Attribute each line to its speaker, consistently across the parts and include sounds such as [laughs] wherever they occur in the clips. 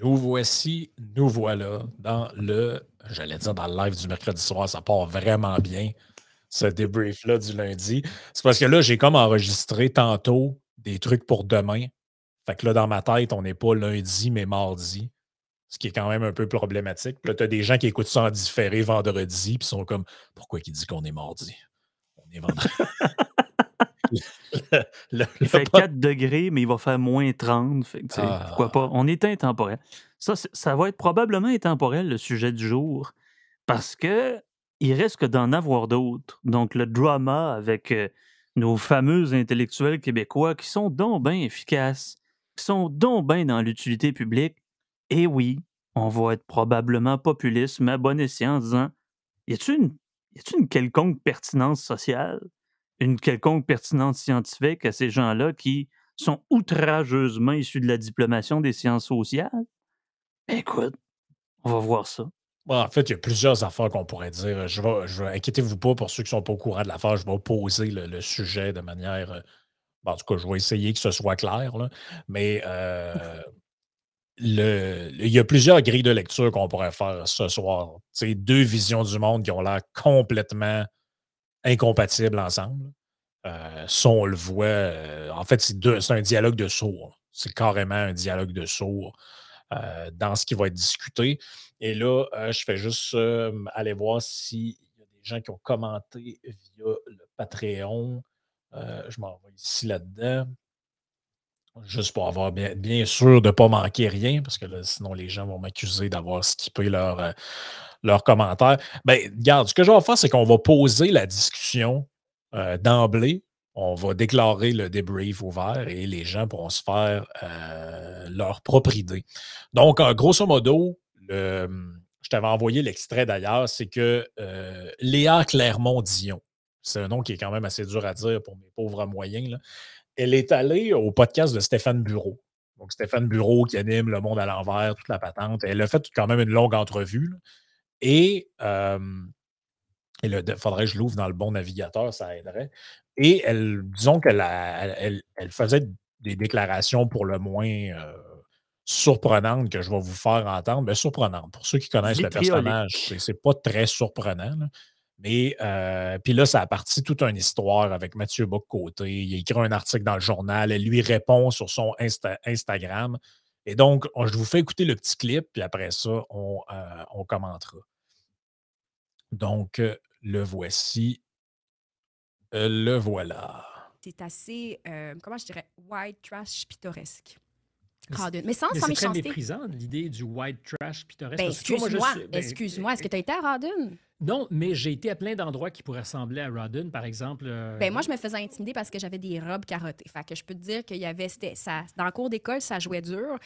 Speaker 1: Nous voici, nous voilà dans le, j'allais dire dans le live du mercredi soir, ça part vraiment bien, ce débrief-là du lundi. C'est parce que là, j'ai comme enregistré tantôt des trucs pour demain. Fait que là, dans ma tête, on n'est pas lundi, mais mardi. Ce qui est quand même un peu problématique. Puis là, tu as des gens qui écoutent ça en différé vendredi, puis sont comme Pourquoi il dit qu'on est mardi? On est vendredi. [laughs]
Speaker 2: il fait 4 degrés, mais il va faire moins 30. Pourquoi pas? Ah. On est intemporel. Ça, ça va être probablement intemporel, le sujet du jour, parce que il risque d'en avoir d'autres. Donc, le drama avec euh, nos fameux intellectuels québécois qui sont donc bien efficaces, qui sont donc bien dans l'utilité publique. Et oui, on va être probablement populiste, mais à bon escient en disant y a-t-il une, une quelconque pertinence sociale? Une quelconque pertinence scientifique à ces gens-là qui sont outrageusement issus de la diplomation des sciences sociales? Écoute, on va voir ça.
Speaker 1: en fait, il y a plusieurs affaires qu'on pourrait dire. Je vais, je inquiétez-vous pas pour ceux qui ne sont pas au courant de l'affaire, je vais poser le, sujet de manière. Euh, en tout cas, je vais essayer que ce soit clair. Mais euh, le, il y a plusieurs grilles de lecture qu'on pourrait faire ce soir. C'est deux visions du monde qui ont l'air complètement incompatibles ensemble. Euh, ça, on le voit. Euh, en fait, c'est un dialogue de sourds. C'est carrément un dialogue de sourds euh, dans ce qui va être discuté. Et là, je fais juste aller voir s'il y a des gens qui ont commenté via le Patreon. je m'en vais ici là-dedans. Juste pour avoir bien, sûr de ne pas manquer rien, parce que sinon les gens vont m'accuser d'avoir skippé leur, leurs commentaires. Ben, regarde, ce que je vais faire, c'est qu'on va poser la discussion euh, d'emblée. On va déclarer le débrief ouvert et les gens pourront se faire euh, leur propre idée. Donc, grosso modo, je t'avais envoyé l'extrait d'ailleurs, c'est que euh, Léa Clermont-Dion, c'est un nom qui est quand même assez dur à dire pour mes pauvres moyens, elle est allée au podcast de Stéphane Bureau. Donc, Stéphane Bureau qui anime Le Monde à l'envers, toute la patente. Elle a fait quand même une longue entrevue. Et, il faudrait que je l'ouvre dans le bon navigateur, ça aiderait. Et elle, disons qu'elle elle, elle, faisait des déclarations pour le moins surprenantes que je vais vous faire entendre. Bien, surprenantes. Pour ceux qui connaissent le personnage, c'est pas très surprenant. Mais puis là, ça a parti toute une histoire avec Mathieu Bock-Côté. Il a écrit un article dans le journal. Elle lui répond sur son Instagram. Et donc, je vous fais écouter le petit clip, puis après ça, on, on commentera. Donc, le voici. le voilà.
Speaker 3: C'est assez, comment je dirais, white trash pittoresque. Mais
Speaker 4: sans, sans méchanceté. C'est très méprisant, l'idée du white trash pittoresque.
Speaker 3: Ben, excuse-moi, ben, excuse-moi. Est-ce que tu as été à Rawdon?
Speaker 4: Non, mais j'ai été à plein d'endroits qui pourraient ressembler à Rawdon, par exemple.
Speaker 3: Ben, moi, je me faisais intimider parce que j'avais des robes carottées. Fait que je peux te dire qu'il y avait... Ça, dans le cours d'école, ça jouait dur.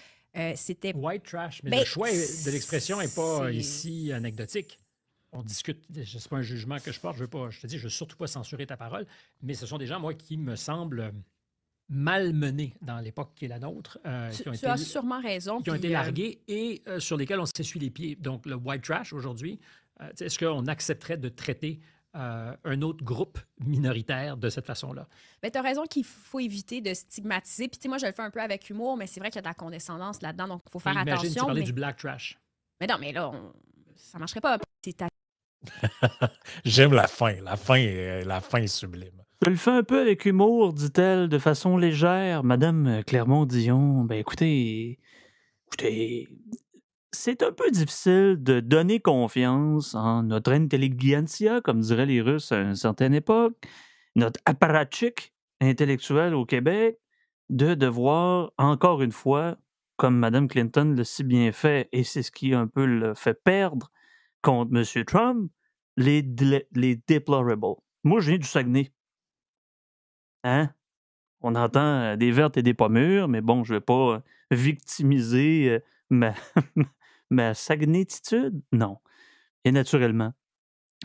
Speaker 3: c'était...
Speaker 4: White trash, mais le choix de l'expression n'est pas ici anecdotique on discute, ce n'est pas un jugement que je porte, je veux pas, je te dis, je veux surtout pas censurer ta parole, mais ce sont des gens, moi, qui me semblent malmenés dans l'époque qui est la nôtre.
Speaker 3: Euh, tu, qui as sûrement raison.
Speaker 4: Qui ont été euh, largués et euh, sur lesquels on s'essuie les pieds. Donc, le white trash aujourd'hui, est-ce qu'on accepterait de traiter un autre groupe minoritaire de cette façon-là?
Speaker 3: Mais tu as raison qu'il faut éviter de stigmatiser. Puis, moi, je le fais un peu avec humour, mais c'est vrai qu'il y a de la condescendance là-dedans, donc il faut faire attention. Imagine, tu
Speaker 4: parlais du black trash.
Speaker 3: Mais non, mais là, ça marcherait pas. C'est [laughs]
Speaker 1: J'aime la fin. La fin est, la fin sublime.
Speaker 2: Je le fais un peu avec humour, dit-elle, de façon légère. Madame Clermont-Dion, ben écoutez, écoutez, c'est un peu difficile de donner confiance en notre intelligentsia, comme diraient les Russes à une certaine époque, notre apparatchik intellectuel au Québec, de devoir, encore une fois, comme Mme Clinton l'a si bien fait, et c'est ce qui un peu le fait perdre, contre M. Trump, les, les deplorables. Moi, je viens du Saguenay. Hein? On entend euh, des vertes et des pommures, mais bon, je ne vais pas euh, victimiser euh, ma, [laughs] ma. Non. Et naturellement.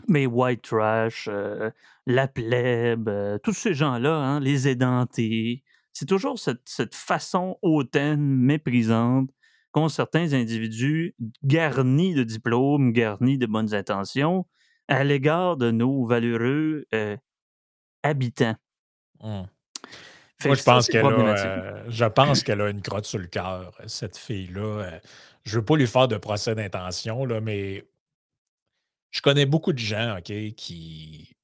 Speaker 2: Mais white trash, la plèbe, tous ces gens-là, hein, les édentés, c'est toujours cette façon hautaine, méprisante qu'ont certains individus garnis de diplômes, garnis de bonnes intentions, à l'égard de nos valeureux euh, habitants.
Speaker 1: Mmh. Moi, je pense qu'elle a, euh, je pense qu'elle a une crotte sur le cœur, cette fille-là. Je veux pas lui faire de procès d'intention, là, mais je connais beaucoup de gens, OK, qui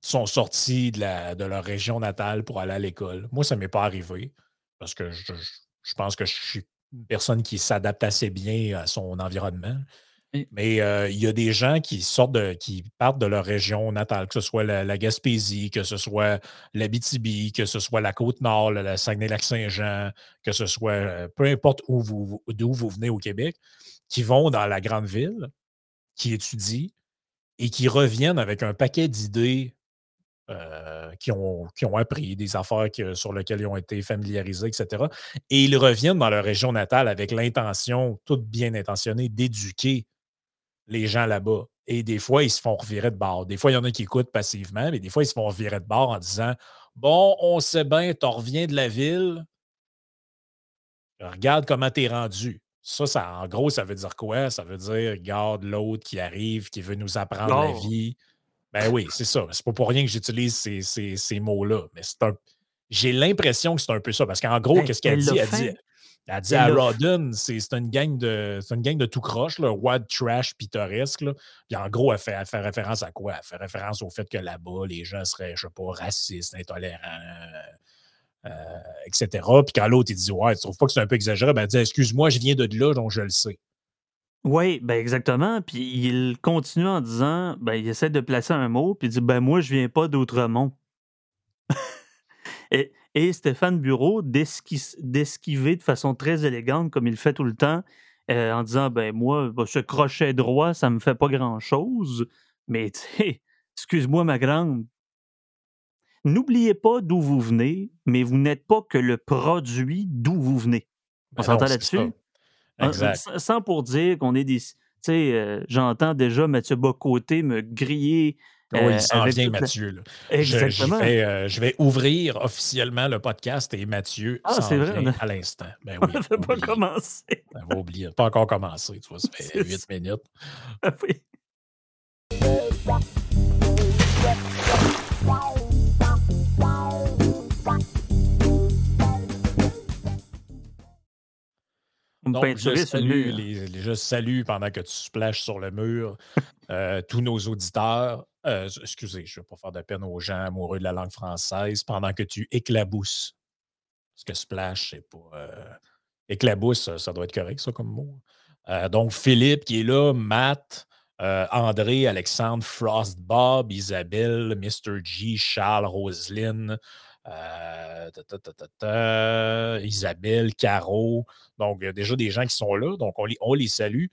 Speaker 1: sont sortis de, la, de leur région natale pour aller à l'école. Moi, ça ne m'est pas arrivé parce que je, je pense que je suis une personne qui s'adapte assez bien à son environnement. Mais euh, il y a des gens qui sortent de, qui partent de leur région natale, que ce soit la, Gaspésie, que ce soit l'Abitibi, que ce soit la Côte-Nord, la Saguenay-Lac-Saint-Jean, que ce soit euh, peu importe où vous, d'où vous venez au Québec, qui vont dans la grande ville, qui étudient et qui reviennent avec un paquet d'idées euh, qui, ont, qui ont appris, des affaires sur lesquelles ils ont été familiarisés, etc. Et ils reviennent dans leur région natale avec l'intention, toute bien intentionnée, d'éduquer les gens là-bas. Et des fois, ils se font revirer de bord. Des fois, il y en a qui écoutent passivement, mais des fois, ils se font revirer de bord en disant Bon, on sait bien, tu reviens de la ville. Regarde comment tu es rendu. Ça, ça, en gros, ça veut dire quoi? Ça veut dire regarde l'autre qui arrive, qui veut nous apprendre la vie. Ben oui, c'est ça. C'est pas pour rien que j'utilise ces, mots-là. Mais c'est un. J'ai l'impression que c'est un peu ça. Parce qu'en gros, qu'est-ce qu'elle dit? Elle dit elle dit à Rodden, c'est une gang de une gang de tout croche, là, wild trash pittoresque. Là. Puis en gros, elle fait, fait, référence à quoi? Elle fait référence au fait que là-bas, les gens seraient, je sais pas, racistes, intolérants, euh, etc. Puis quand l'autre, il dit Ouais, tu trouves pas que c'est un peu exagéré? Ben, elle dit Excuse-moi, je viens de là, donc je le sais.
Speaker 2: Oui, ben exactement. Puis il continue en disant ben, il essaie de placer un mot, puis il dit Ben moi, je viens pas d'Outremont. Et et Stéphane Bureau d'esquiver de façon très élégante, comme il fait tout le temps, euh, en disant ben moi, bah, ce crochet droit, ça me fait pas grand-chose, mais excuse-moi ma grande. N'oubliez pas d'où vous venez, mais vous n'êtes pas que le produit d'où vous venez. On ben s'entend là-dessus? Sans pour dire qu'on est des. Tu sais, euh, j'entends déjà Mathieu Bocoté me griller
Speaker 1: oui, il euh, s'en vient, Mathieu. Exactement. Euh, je, vais, ouvrir officiellement le podcast et Mathieu ah, s'en vient à l'instant. Ben [laughs]
Speaker 2: oui, on n'a pas commencé.
Speaker 1: On va oublier. Pas encore commencé, tu vois, ça [laughs] fait huit minutes. Ah oui. Donc, je salue, les, je salue pendant que tu splashes sur le mur [laughs] euh, tous nos auditeurs. Euh, excusez, je ne vais pas faire de peine aux gens amoureux de la langue française pendant que tu éclabousses. Parce que splash, c'est pas. Euh, éclabousse, ça doit être correct, ça, comme mot. Euh, donc, Philippe qui est là, Matt, André, Alexandre, Frost, Bob, Isabelle, Mr. G, Charles, Roselyne, Isabelle, Caro. Donc, il y a déjà des gens qui sont là. Donc, on les salue.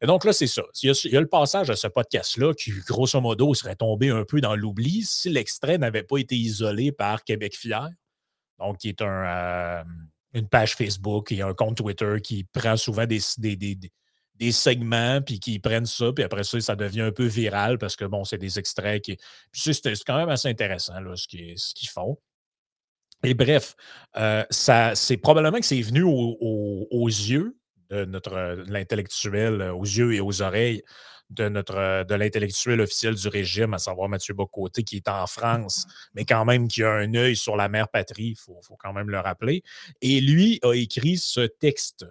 Speaker 1: Et donc là, c'est ça. Il y, a, le passage à ce podcast-là qui, grosso modo, serait tombé un peu dans l'oubli si l'extrait n'avait pas été isolé par Québec Fier, donc qui est euh, une page Facebook et un compte Twitter qui prend souvent des, segments, puis qui prennent ça, puis après ça, ça devient un peu viral parce que, bon, c'est des extraits qui. C'est quand même assez intéressant, là, ce qu'ils font. Et bref, euh, c'est probablement que c'est venu aux yeux de notre l'intellectuel euh, aux yeux et aux oreilles de notre de l'intellectuel officiel du régime, à savoir Mathieu Bocoté, qui est en France, mais quand même qui a un œil sur la mère patrie, il faut, quand même le rappeler. Et lui a écrit ce texte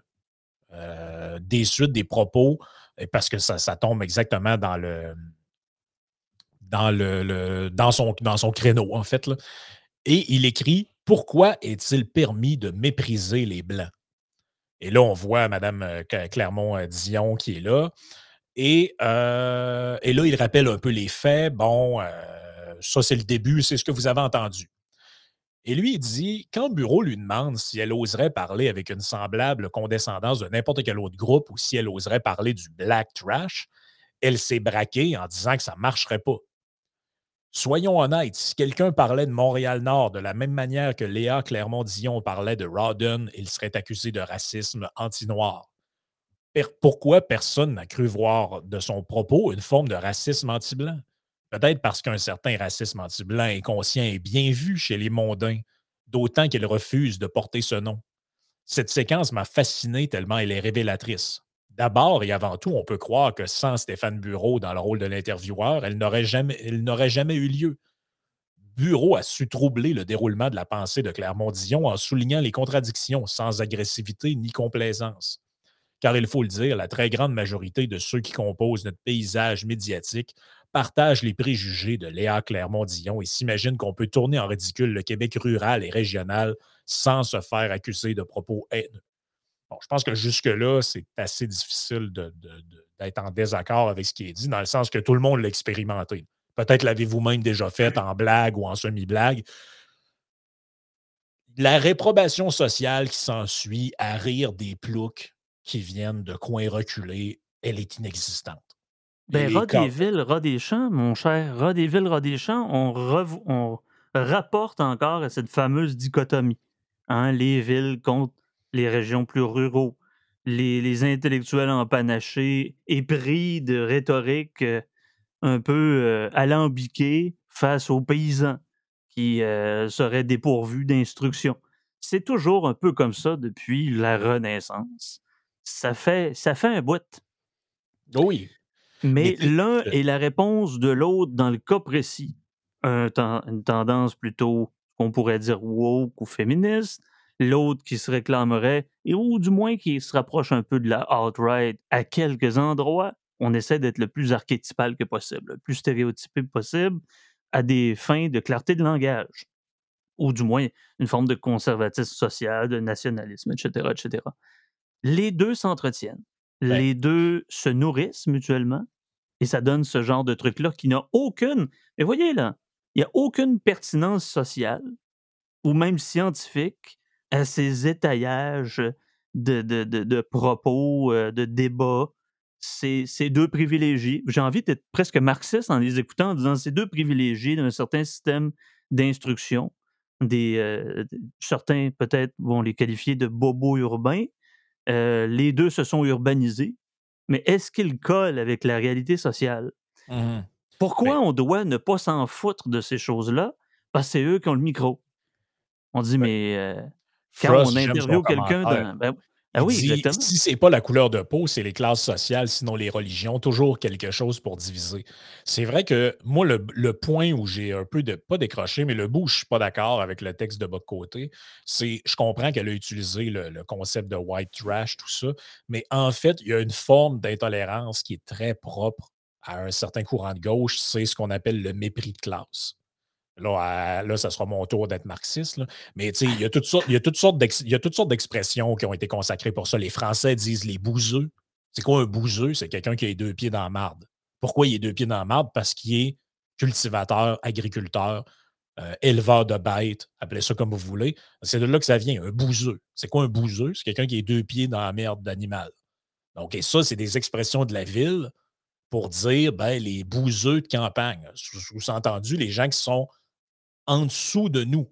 Speaker 1: euh, des suites des propos, parce que ça, tombe exactement dans le dans le, dans son dans son créneau, en fait. Et il écrit Pourquoi est-il permis de mépriser les Blancs? Et là, on voit Mme euh, Clermont-Dion qui est là. Et, euh, et, là, il rappelle un peu les faits. Bon, euh, ça, c'est le début, c'est ce que vous avez entendu. Et lui, il dit quand Bureau lui demande si elle oserait parler avec une semblable condescendance de n'importe quel autre groupe ou si elle oserait parler du black trash, elle s'est braquée en disant que ça ne marcherait pas. Soyons honnêtes, si quelqu'un parlait de Montréal-Nord de la même manière que Léa Clermont-Dion parlait de Rawdon, il serait accusé de racisme anti-noir. Pourquoi personne n'a cru voir de son propos une forme de racisme anti-blanc? Peut-être parce qu'un certain racisme anti-blanc inconscient est bien vu chez les mondains, d'autant qu'ils refusent de porter ce nom. Cette séquence m'a fasciné tellement elle est révélatrice. D'abord et avant tout, on peut croire que sans Stéphane Bureau dans le rôle de l'intervieweur, elle n'aurait jamais, eu lieu. bureau a su troubler le déroulement de la pensée de Clermont-Dion en soulignant les contradictions sans agressivité ni complaisance. Car il faut le dire, la très grande majorité de ceux qui composent notre paysage médiatique partagent les préjugés de Léa Clermont-Dion et s'imaginent qu'on peut tourner en ridicule le Québec rural et régional sans se faire accuser de propos haineux. Bon, je pense que jusque-là, c'est assez difficile d'être en désaccord avec ce qui est dit, dans le sens que tout le monde l'a expérimenté. Peut-être l'avez-vous même déjà fait en blague ou en semi-blague. La réprobation sociale qui s'ensuit à rire des ploucs qui viennent de coins reculés, elle est inexistante.
Speaker 2: Ben, des villes, rat des champs, mon cher. Rat des villes, rat des champs, on, on rapporte encore à cette fameuse dichotomie. Hein, les villes contre les régions plus ruraux, les, les intellectuels empanachés, épris de rhétorique euh, un peu euh, alambiquée face aux paysans qui euh, seraient dépourvus d'instruction. C'est toujours un peu comme ça depuis la Renaissance. Ça fait, ça fait un bout.
Speaker 1: Oui.
Speaker 2: Mais l'un est la réponse de l'autre dans le cas précis. une tendance plutôt, qu'on pourrait dire woke ou féministe, l'autre qui se réclamerait, et ou du moins qui se rapproche un peu de la alt-right à quelques endroits. On essaie d'être le plus archétypal que possible, le plus stéréotypé possible, à des fins de clarté de langage, ou du moins une forme de conservatisme social, de nationalisme, etc., etc. Les deux s'entretiennent. Les deux se nourrissent mutuellement et ça donne ce genre de truc-là qui n'a aucune. Mais voyez là, il n'y a aucune pertinence sociale ou même scientifique à ces étaillages de, de, propos, euh, de débats. Ces, ces deux privilégiés. J'ai envie d'être presque marxiste en les écoutant, en disant ces deux privilégiés d'un certain système d'instruction. Des, euh, certains, peut-être, vont les qualifier de bobos urbains. Euh, les deux se sont urbanisés. Mais est-ce qu'ils collent avec la réalité sociale? Mmh Pourquoi ben on doit ne pas s'en foutre de ces choses-là? Parce que c'est eux qui ont le micro. On dit, mais quand on interviewe quelqu'un ben, ah oui,
Speaker 1: dit, exactement. Si c'est pas la couleur de peau, c'est les classes sociales, sinon les religions, toujours quelque chose pour diviser. C'est vrai que moi, le, point où j'ai un peu de, pas décroché, mais le bout où je suis pas d'accord avec le texte de votre côté, c'est, je comprends qu'elle a utilisé le, concept de white trash, tout ça, mais en fait, il y a une forme d'intolérance qui est très propre à un certain courant de gauche, c'est ce qu'on appelle le mépris de classe. Là, là, ça sera mon tour d'être marxiste. Mais il y a toutes sortes, d'expressions qui ont été consacrées pour ça. Les Français disent les bouseux. C'est quoi un bouseux? C'est quelqu'un qui a les deux pieds dans la marde. Pourquoi il a deux pieds dans la marde? Parce qu'il est cultivateur, agriculteur, euh, éleveur de bêtes, appelez ça comme vous voulez. C'est de là que ça vient, un bouseux. C'est quoi un bouseux? C'est quelqu'un qui a deux pieds dans la merde d'animal. Donc, et ça, c'est des expressions de la ville pour dire ben, les bouseux de campagne. Sous-entendu, les gens qui sont en dessous de nous.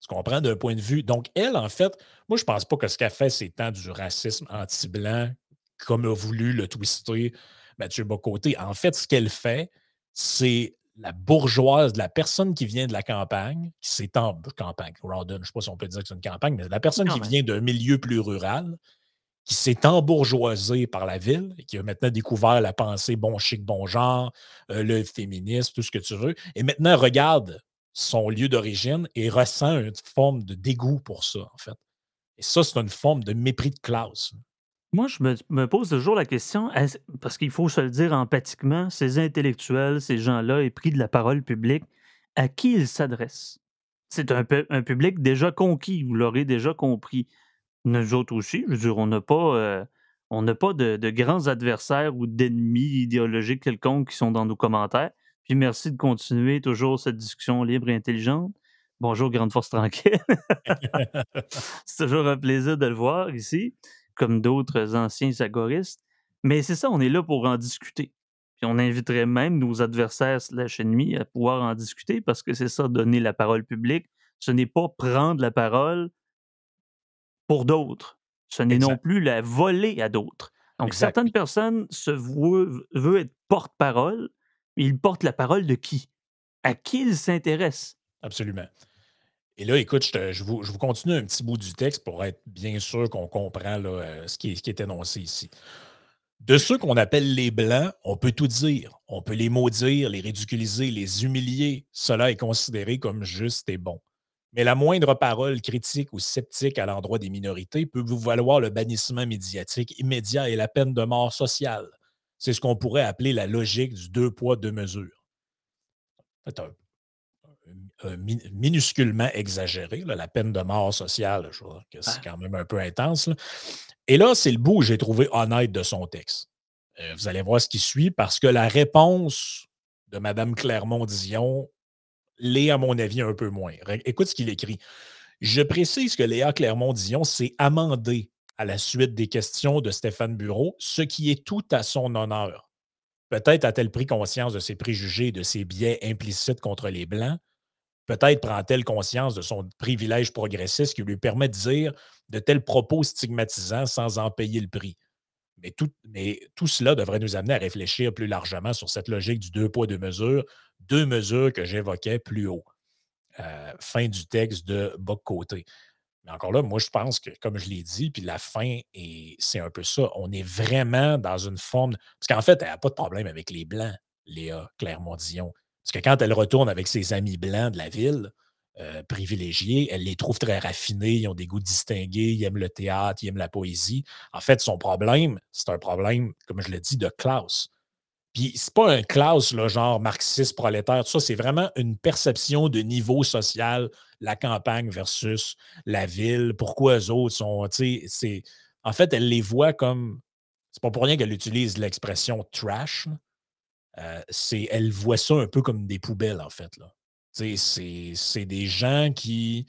Speaker 1: Tu comprends d'un point de vue. Donc, elle, en fait, moi, je ne pense pas que ce qu'elle fait, c'est tant du racisme anti-blanc, comme a voulu le twister Mathieu Bocoté. En fait, ce qu'elle fait, c'est la bourgeoise, la personne qui vient de la campagne, qui s'est en campagne, Rawdon, je ne sais pas si on peut dire que c'est une campagne, mais la personne qui vient d'un milieu plus rural, qui s'est embourgeoisée par la ville et qui a maintenant découvert la pensée bon chic, bon genre, euh, le féminisme, tout ce que tu veux, et maintenant regarde son lieu d'origine et ressent une forme de dégoût pour ça, en fait. Et ça, c'est une forme de mépris de classe.
Speaker 2: Moi, je me, pose toujours la question, parce qu'il faut se le dire empathiquement, ces intellectuels, ces gens-là, épris de la parole publique, à qui ils s'adressent? C'est un, public déjà conquis, vous l'aurez déjà compris. Nous autres aussi, je veux dire, on n'a pas, euh, de, de, grands adversaires ou d'ennemis idéologiques quelconques qui sont dans nos commentaires. Puis merci de continuer toujours cette discussion libre et intelligente. Bonjour, Grande Force Tranquille. [laughs] c'est toujours un plaisir de le voir ici, comme d'autres anciens agoristes. Mais c'est ça, on est là pour en discuter. Puis on inviterait même nos adversaires slash ennemis à pouvoir en discuter parce que c'est ça, donner la parole publique. Ce n'est pas prendre la parole pour d'autres. Ce n'est non plus la voler à d'autres. Donc, certaines personnes se veulent être porte-parole, il porte la parole de qui? À qui il s'intéresse?
Speaker 1: Absolument. Et là, écoute, je, vous, continue un petit bout du texte pour être bien sûr qu'on comprend euh, ce, qui est, énoncé ici. De ceux qu'on appelle les Blancs, on peut tout dire. On peut les maudire, les ridiculiser, les humilier. Cela est considéré comme juste et bon. Mais la moindre parole critique ou sceptique à l'endroit des minorités peut vous valoir le bannissement médiatique immédiat et la peine de mort sociale. C'est ce qu'on pourrait appeler la logique du deux poids, deux mesures. C'est un, minusculement exagéré, la peine de mort sociale, je vois que c'est quand même un peu intense. Et là, c'est le bout où j'ai trouvé honnête de son texte. Euh, vous allez voir ce qui suit, parce que la réponse de Mme Clermont-Dion l'est, à mon avis, un peu moins. Écoute ce qu'il écrit. Je précise que Léa Clermont-Dion s'est amendée à la suite des questions de Stéphane Bureau, ce qui est tout à son honneur. Peut-être a-t-elle pris conscience de ses préjugés et de ses biais implicites contre les Blancs. Peut-être prend-elle conscience de son privilège progressiste qui lui permet de dire de tels propos stigmatisants sans en payer le prix. Mais tout, cela devrait nous amener à réfléchir plus largement sur cette logique du deux poids, deux mesures, deux mesures que j'évoquais plus haut. Euh, fin du texte de Boc-Côté. Mais encore là, moi, je pense que, comme je l'ai dit, puis la fin, c'est un peu ça. On est vraiment dans une forme. Parce qu'en fait, elle n'a pas de problème avec les Blancs, Léa Clermont-Dion. Parce que quand elle retourne avec ses amis blancs de la ville, euh, privilégiés, elle les trouve très raffinés, ils ont des goûts distingués, ils aiment le théâtre, ils aiment la poésie. En fait, son problème, c'est un problème, comme je l'ai dit, de classe. Puis c'est pas un classe, là, genre marxiste, prolétaire, tout ça, c'est vraiment une perception de niveau social, la campagne versus la ville, pourquoi eux autres sont, sais, En fait, elle les voit comme. C'est pas pour rien qu'elle utilise l'expression trash. Euh, c'est, elle voit ça un peu comme des poubelles, en fait. Là. C'est des gens qui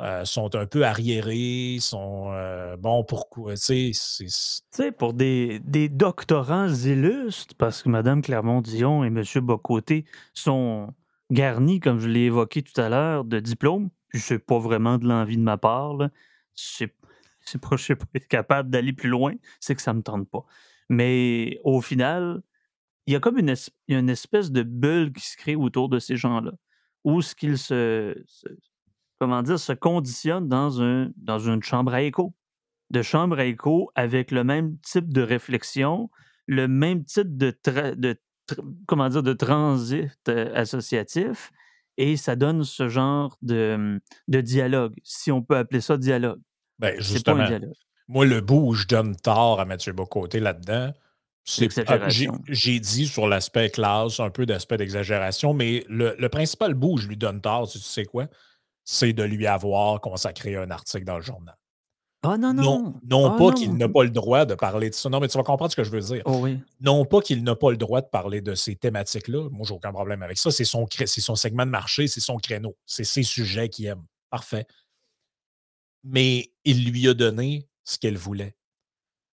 Speaker 1: euh, sont un peu arriérés, sont euh, bon pourquoi. Tu
Speaker 2: sais, pour des, des, doctorants illustres, parce que Mme Clermont-Dion et M. Bocoté sont garnis, comme je l'ai évoqué tout à l'heure, de diplômes. Puis c'est pas vraiment de l'envie de ma part. C'est pas, je suis pas être capable d'aller plus loin, c'est que ça me tente pas. Mais au final, il y a comme une, une espèce de bulle qui se crée autour de ces gens-là où ce qu'ils se, comment dire, se conditionnent dans, un, dans une chambre à écho. De chambre à écho avec le même type de réflexion, le même type de, de comment dire, de transit euh, associatif, et ça donne ce genre de, de dialogue, si on peut appeler ça dialogue.
Speaker 1: Ben, justement, pas un dialogue. Moi, le bout où je donne tort à Mathieu Bocoté là-dedans, ah, j'ai dit sur l'aspect classe, un peu d'aspect d'exagération, mais le, principal bout où je lui donne tort, tu sais quoi? C'est de lui avoir consacré un article dans le journal.
Speaker 2: Ah non, non.
Speaker 1: Non, ah, pas qu'il n'a pas le droit de parler de ça. Non, mais tu vas comprendre ce que je veux dire.
Speaker 2: Oh oui.
Speaker 1: Non pas qu'il n'a pas le droit de parler de ces thématiques-là. Moi, j'ai aucun problème avec ça. C'est son, son segment de marché, c'est son créneau. C'est ses sujets qu'il aime. Parfait. Mais il lui a donné ce qu'elle voulait.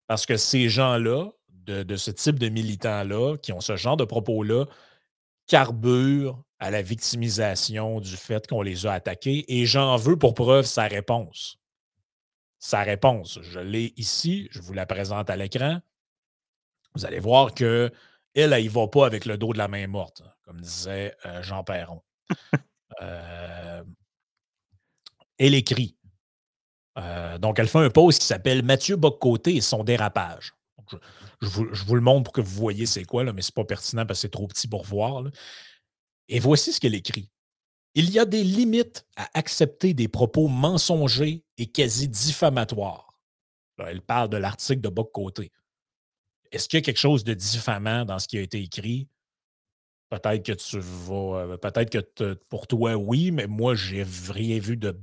Speaker 1: Parce que ces gens-là, de, ce type de militants-là, qui ont ce genre de propos-là, carburent à la victimisation du fait qu'on les a attaqués. Et j'en veux pour preuve sa réponse. Sa réponse, je l'ai ici, je vous la présente à l'écran. Vous allez voir que elle, elle, va pas avec le dos de la main morte, comme disait euh, Jean Perron. [laughs] Euh, elle écrit. Euh, donc, elle fait un post qui s'appelle Mathieu Boccoté et son dérapage. Je, vous, le montre pour que vous voyez c'est quoi, là, mais ce n'est pas pertinent parce que c'est trop petit pour voir. Et voici ce qu'elle écrit. Il y a des limites à accepter des propos mensongers et quasi diffamatoires. elle parle de l'article de Boc Côté. Est-ce qu'il y a quelque chose de diffamant dans ce qui a été écrit? Peut-être que tu vas. Euh, peut-être que pour toi, oui, mais moi, j'ai rien vu de.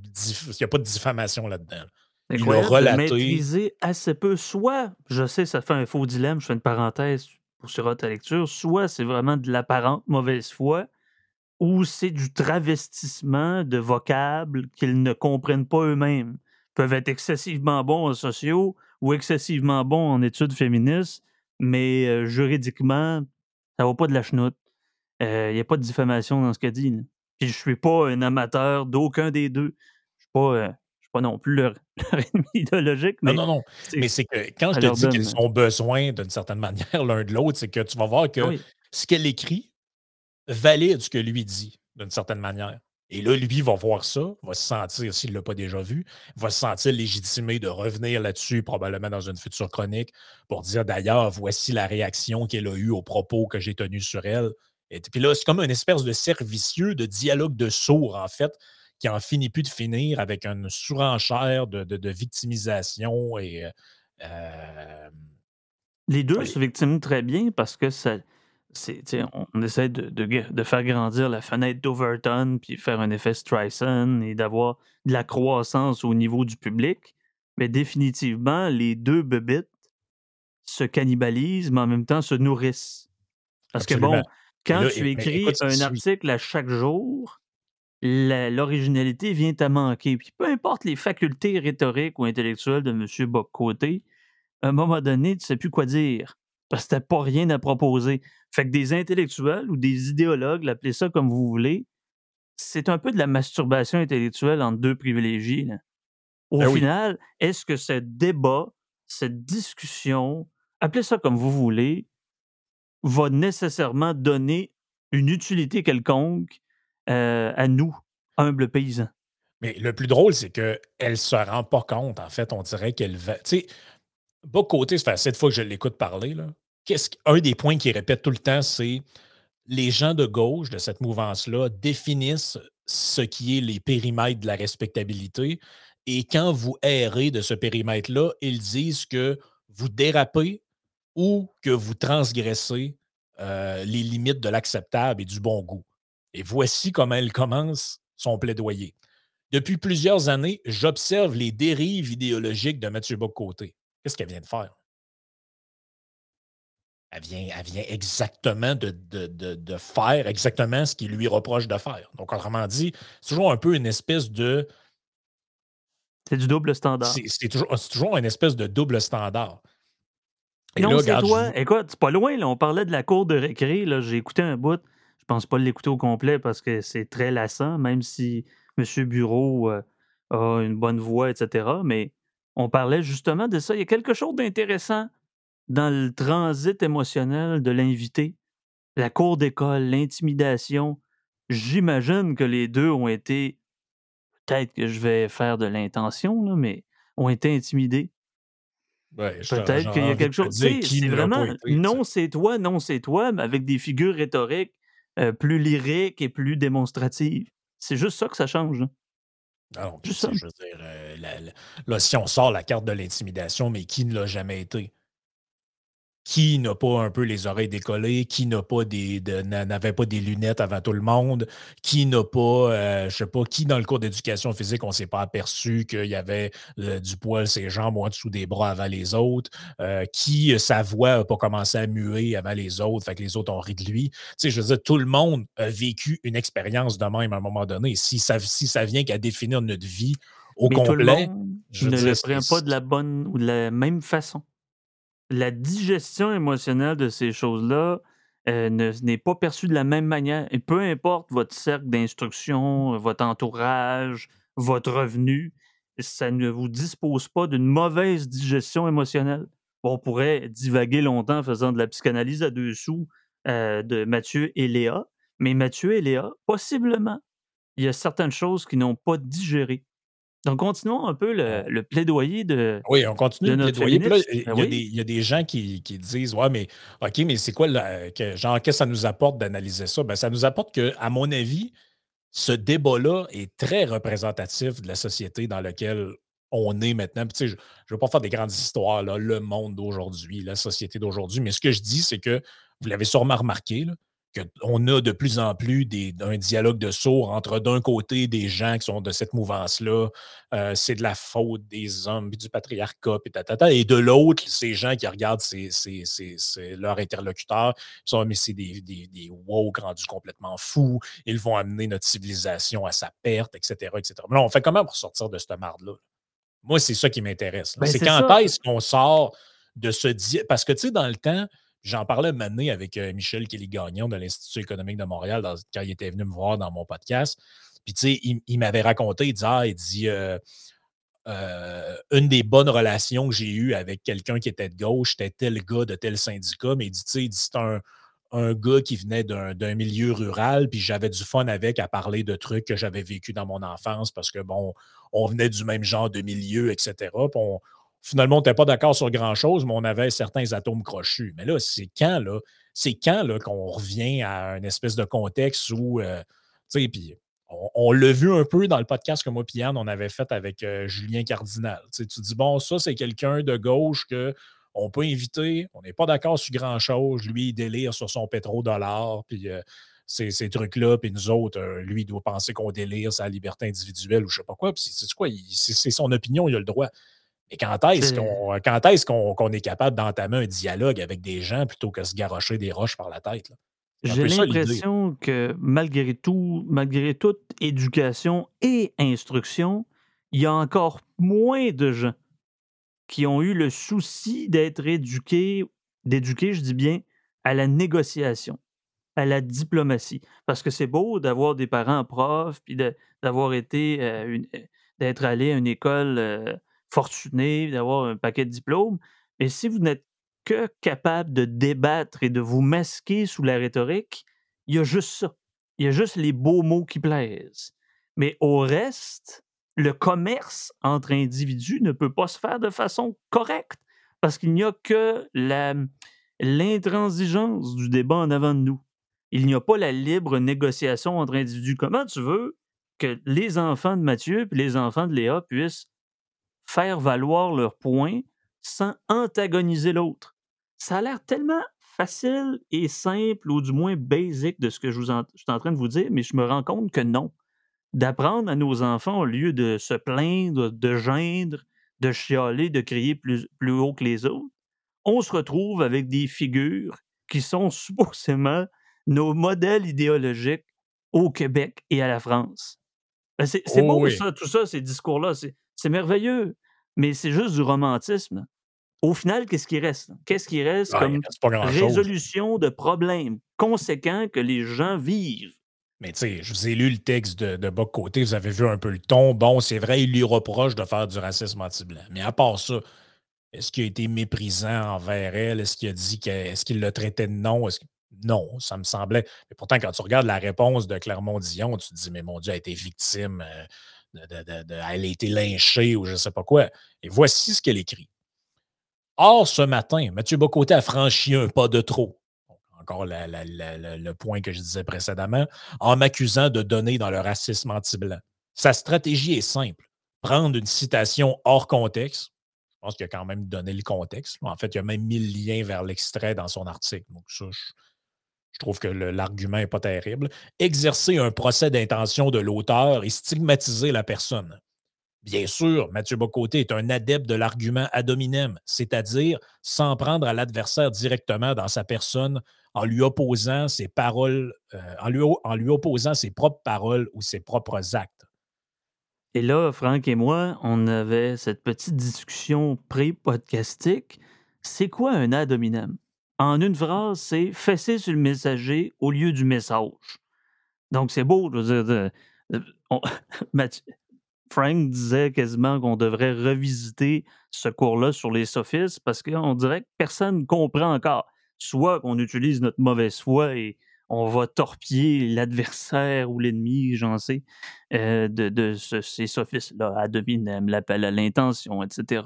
Speaker 1: Il n'y a pas de diffamation là-dedans.
Speaker 2: Il a relaté. maîtriser assez peu. Soit, je sais, ça fait un faux dilemme, je fais une parenthèse pour sur ta lecture, soit c'est vraiment de l'apparente mauvaise foi, ou c'est du travestissement de vocables qu'ils ne comprennent pas eux-mêmes? peuvent être excessivement bons en sociaux ou excessivement bons en études féministes, mais euh, juridiquement, ça va pas de la chenoute. Il euh, n'y a pas de diffamation dans ce qu'elle dit. Puis je suis pas un amateur d'aucun des deux. Je suis pas. Euh, pas non plus leur, [laughs] ennemi idéologique. Mais
Speaker 1: non, non, non. Mais c'est que quand je te dis qu'ils ont besoin d'une certaine [laughs] manière l'un de l'autre, c'est que tu vas voir que ah ce qu'elle écrit valide ce que lui dit d'une certaine manière. Et là, lui va voir ça, va se sentir, s'il ne l'a pas déjà vu, va se sentir légitimé de revenir là-dessus, probablement dans une future chronique, pour dire d'ailleurs, voici la réaction qu'elle a eue aux propos que j'ai tenus sur elle. Et puis là, c'est comme une espèce de servicieux, de dialogue de sourds, en fait, qui en finit plus de finir avec une surenchère de, victimisation et. Euh, euh,
Speaker 2: Les deux se victimisent très bien parce que ça, on, essaie de, faire grandir la fenêtre d'Overton, puis faire un effet Streisand et d'avoir de la croissance au niveau du public. Mais définitivement, les deux bebites se cannibalisent, mais en même temps se nourrissent. Parce que bon, quand tu écris un article à chaque jour, l'originalité vient à manquer. Puis peu importe les facultés rhétoriques ou intellectuelles de M. Boccoté, à un moment donné, tu ne sais plus quoi dire parce que t'as pas rien à proposer. Fait que des intellectuels ou des idéologues, appelez ça comme vous voulez, c'est un peu de la masturbation intellectuelle entre deux privilégiés. Au ben final, est-ce que ce débat, cette discussion, appelez ça comme vous voulez, va nécessairement donner une utilité quelconque euh, à nous, humbles paysans?
Speaker 1: Mais le plus drôle, c'est qu'elle ne se rend pas compte. En fait, on dirait qu'elle va. Tu sais, côté, ça cette fois que je l'écoute parler. Là. un des points qu'il répète tout le temps, c'est les gens de gauche de cette mouvance-là définissent ce qui est les périmètres de la respectabilité. Et quand vous errez de ce périmètre-là, ils disent que vous dérapez ou que vous transgressez euh, les limites de l'acceptable et du bon goût. Et voici comment elle commence son plaidoyer. Depuis plusieurs années, j'observe les dérives idéologiques de Mathieu Bocoté. Qu'est-ce qu'elle vient de faire? Elle vient, elle vient exactement de, de, faire exactement ce qu'il lui reproche de faire. Donc, autrement dit, c'est toujours un peu une espèce de.
Speaker 2: C'est du double standard.
Speaker 1: C'est toujours, toujours une espèce de double standard.
Speaker 2: non, c'est toi. Écoute, c'est pas loin. Là. On parlait de la cour de récré. J'ai écouté un bout. Je pense pas l'écouter au complet parce que c'est très lassant, même si M. Bureau euh, a une bonne voix, etc. Mais on parlait justement de ça. Il y a quelque chose d'intéressant dans le transit émotionnel de l'invité. La cour d'école, l'intimidation. J'imagine que les deux ont été, peut-être que je vais faire de l'intention, mais ont été intimidés. peut-être qu'il y a quelque chose. C'est vraiment non, c'est toi, non, c'est toi, mais avec des figures rhétoriques euh, plus lyriques et plus démonstratives. C'est juste ça que ça change.
Speaker 1: Alors, je veux dire, euh, là, si on sort la carte de l'intimidation, mais qui ne l'a jamais été? Qui n'a pas un peu les oreilles décollées? Qui n'a pas des n'avait pas des lunettes avant tout le monde? Qui n'a pas, euh, je sais pas, qui dans le cours d'éducation physique, on ne s'est pas aperçu qu'il y avait euh, du poil ses jambes en dessous des bras avant les autres? qui, sa voix n'a pas commencé à muer avant les autres, fait que les autres ont ri de lui? Tu sais, je veux dire, tout le monde a vécu une expérience de même à un moment donné. Si ça, si ça vient qu'à définir notre vie au complet,
Speaker 2: je ne le prend pas de la bonne ou de la même façon la digestion émotionnelle de ces choses-là euh, n'est pas perçue de la même manière. Et peu importe votre cercle d'instruction, votre entourage, votre revenu, ça ne vous dispose pas d'une mauvaise digestion émotionnelle. On pourrait divaguer longtemps en faisant de la psychanalyse à deux sous euh, de Mathieu et Léa, mais Mathieu et Léa, possiblement, il y a certaines choses qui n'ont pas digéré. Donc, continuons un peu le, plaidoyer de.
Speaker 1: Oui, on continue le plaidoyer. Ben il, y a des, gens qui, disent Ouais, mais OK, mais c'est quoi, genre, qu'est-ce que ça nous apporte d'analyser ça? Ben, ça nous apporte que, à mon avis, ce débat-là est très représentatif de la société dans laquelle on est maintenant. je ne veux pas faire des grandes histoires, là, le monde d'aujourd'hui, la société d'aujourd'hui, mais ce que je dis, c'est que, vous l'avez sûrement remarqué, là, on a de plus en plus des, un dialogue de sourds entre d'un côté des gens qui sont de cette mouvance-là, euh, c'est de la faute des hommes, du patriarcat, et de l'autre, ces gens qui regardent c'est leur interlocuteur, ils sont mais c'est des, des, des woke rendus complètement fous, ils vont amener notre civilisation à sa perte, etc. etc. Mais on fait comment pour sortir de cette marde-là? Moi, c'est ça qui m'intéresse. Ben, c'est quand est-ce qu'on sort de ce... Parce que, tu sais, dans le temps, J'en parlais maintenant avec euh, Michel Kelly-Gagnon de l'Institut économique de Montréal quand il était venu me voir dans mon podcast. Puis, tu sais, il, m'avait raconté, il dit, ah, il dit, euh, euh, une des bonnes relations que j'ai eues avec quelqu'un qui était de gauche, c'était tel gars de tel syndicat, mais il dit, tu sais, c'est un, gars qui venait d'un milieu rural, puis j'avais du fun avec à parler de trucs que j'avais vécu dans mon enfance parce que, bon, on venait du même genre de milieu, etc. finalement, on n'était pas d'accord sur grand-chose, mais on avait certains atomes crochus. Mais là, c'est quand, là? C'est quand qu'on revient à un espèce de contexte où, euh, tu sais, puis on, l'a vu un peu dans le podcast que moi et on avait fait avec euh, Julien Cardinal. Tu, dis, bon, ça, c'est quelqu'un de gauche que on peut inviter, on n'est pas d'accord sur grand-chose. Lui, il délire sur son pétrodollar, puis euh, ces, trucs-là, puis nous autres, lui, il doit penser qu'on délire sa liberté individuelle ou je sais pas quoi. Puis c'est quoi, c'est son opinion, il a le droit. Mais quand est-ce qu'on est, est capable d'entamer un dialogue avec des gens plutôt que de se garrocher des roches par la tête?
Speaker 2: J'ai l'impression que malgré tout, malgré toute éducation et instruction, il y a encore moins de gens qui ont eu le souci d'être éduqués, d'éduquer, je dis bien, à la négociation, à la diplomatie. Parce que c'est beau d'avoir des parents profs, puis d'avoir été, euh, d'être allé à une école euh, fortunée, d'avoir un paquet de diplômes, mais si vous n'êtes que capable de débattre et de vous masquer sous la rhétorique, il y a juste ça. Il y a juste les beaux mots qui plaisent. Mais au reste, le commerce entre individus ne peut pas se faire de façon correcte parce qu'il n'y a que l'intransigeance du débat en avant de nous. Il n'y a pas la libre négociation entre individus. Comment tu veux que les enfants de Mathieu et les enfants de Léa puissent faire valoir leurs points sans antagoniser l'autre? Ça a l'air tellement facile et simple, ou du moins basic de ce que je, je suis en train de vous dire, mais je me rends compte que non d'apprendre à nos enfants, au lieu de se plaindre, de geindre, de chialer, de crier plus, plus haut que les autres, on se retrouve avec des figures qui sont [laughs] supposément nos modèles idéologiques au Québec et à la France. Ben, c'est oh beau, ça, tout ça, ces discours-là. C'est merveilleux, mais c'est juste du romantisme. Au final, qu'est-ce qui reste? Qu'est-ce qui reste comme résolution de problèmes conséquents que les gens vivent?
Speaker 1: Mais tu sais, je vous ai lu le texte de, de bas côté, vous avez vu un peu le ton. Bon, c'est vrai, il lui reproche de faire du racisme anti-blanc. Mais à part ça, est-ce qu'il a été méprisant envers elle? Est-ce qu'il a dit que est-ce qu'il l'a traité de non? Non, ça me semblait. Mais pourtant, quand tu regardes la réponse de Clermont-Dion, tu te dis, mais mon Dieu, elle a été victime, euh, elle a été lynchée ou je ne sais pas quoi. Et voici ce qu'elle écrit. Or, ce matin, Mathieu Bocoté a franchi un pas de trop encore le point que je disais précédemment, en m'accusant de donner dans le racisme anti-blanc. Sa stratégie est simple. Prendre une citation hors contexte. Je pense qu'il a quand même donné le contexte. En fait, il a même mis le lien vers l'extrait dans son article. Donc, ça, je, trouve que l'argument n'est pas terrible. Exercer un procès d'intention de l'auteur et stigmatiser la personne. Bien sûr, Mathieu Bocoté est un adepte de l'argument ad hominem, c'est-à-dire s'en prendre à l'adversaire directement dans sa personne en lui opposant ses paroles, euh, en, lui, en lui opposant ses propres paroles ou ses propres actes.
Speaker 2: Et là, Franck et moi, on avait cette petite discussion pré-podcastique. C'est quoi un ad hominem? En une phrase, c'est fesser sur le messager au lieu du message. Donc, c'est beau. [laughs] Frank disait quasiment qu'on devrait revisiter ce cours-là sur les sophistes parce qu'on dirait que personne ne comprend encore. Soit qu'on utilise notre mauvaise foi et on va torpiller l'adversaire ou l'ennemi, j'en sais, euh, de, ces sophistes-là, ad hominem, l'appel à l'intention, etc.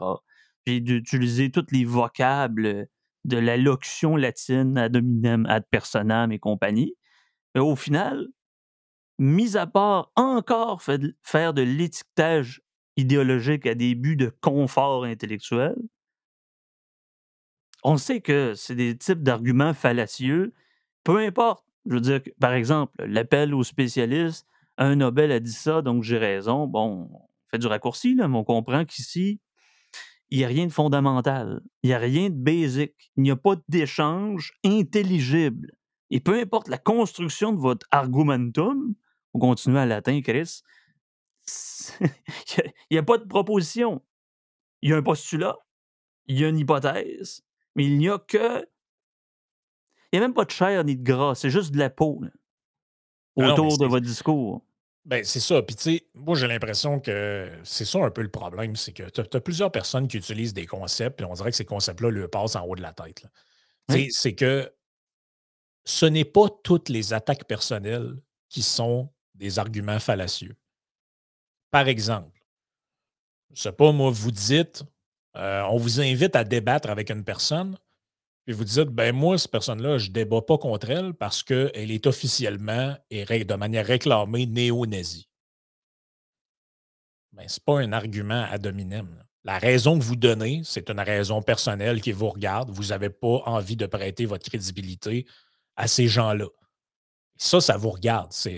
Speaker 2: Puis d'utiliser tous les vocables de la locution latine ad hominem, ad personam et compagnie. Mais au final, mis à part encore faire de l'étiquetage idéologique à des buts de confort intellectuel, on sait que c'est des types d'arguments fallacieux. Peu importe. Je veux dire, par exemple, l'appel aux spécialistes, un Nobel a dit ça, donc j'ai raison. Bon, on fait du raccourci, mais on comprend qu'ici, il n'y a rien de fondamental. Il n'y a rien de basic. Il n'y a pas d'échange intelligible. Et peu importe la construction de votre argumentum, on continue à latin, Chris. [laughs] Il n'y a, pas de proposition. Il y a un postulat, il y a une hypothèse, mais il n'y a que. Il n'y a même pas de chair ni de gras, c'est juste de la peau ah autour de votre discours.
Speaker 1: Ben, c'est ça. Puis, tu sais, moi, j'ai l'impression que c'est ça un peu le problème. C'est que tu as, plusieurs personnes qui utilisent des concepts, et on dirait que ces concepts-là leur passent en haut de la tête. C'est que ce n'est pas toutes les attaques personnelles qui sont des arguments fallacieux. Par exemple, je sais pas, moi, vous dites, euh, on vous invite à débattre avec une personne, puis vous dites, ben moi, cette personne-là, je ne débat pas contre elle parce qu'elle est officiellement et de manière réclamée néo-nazie. Ben, ce n'est pas un argument ad hominem. La raison que vous donnez, c'est une raison personnelle qui vous regarde. Vous n'avez pas envie de prêter votre crédibilité à ces gens-là. Ça, ça vous regarde. C'est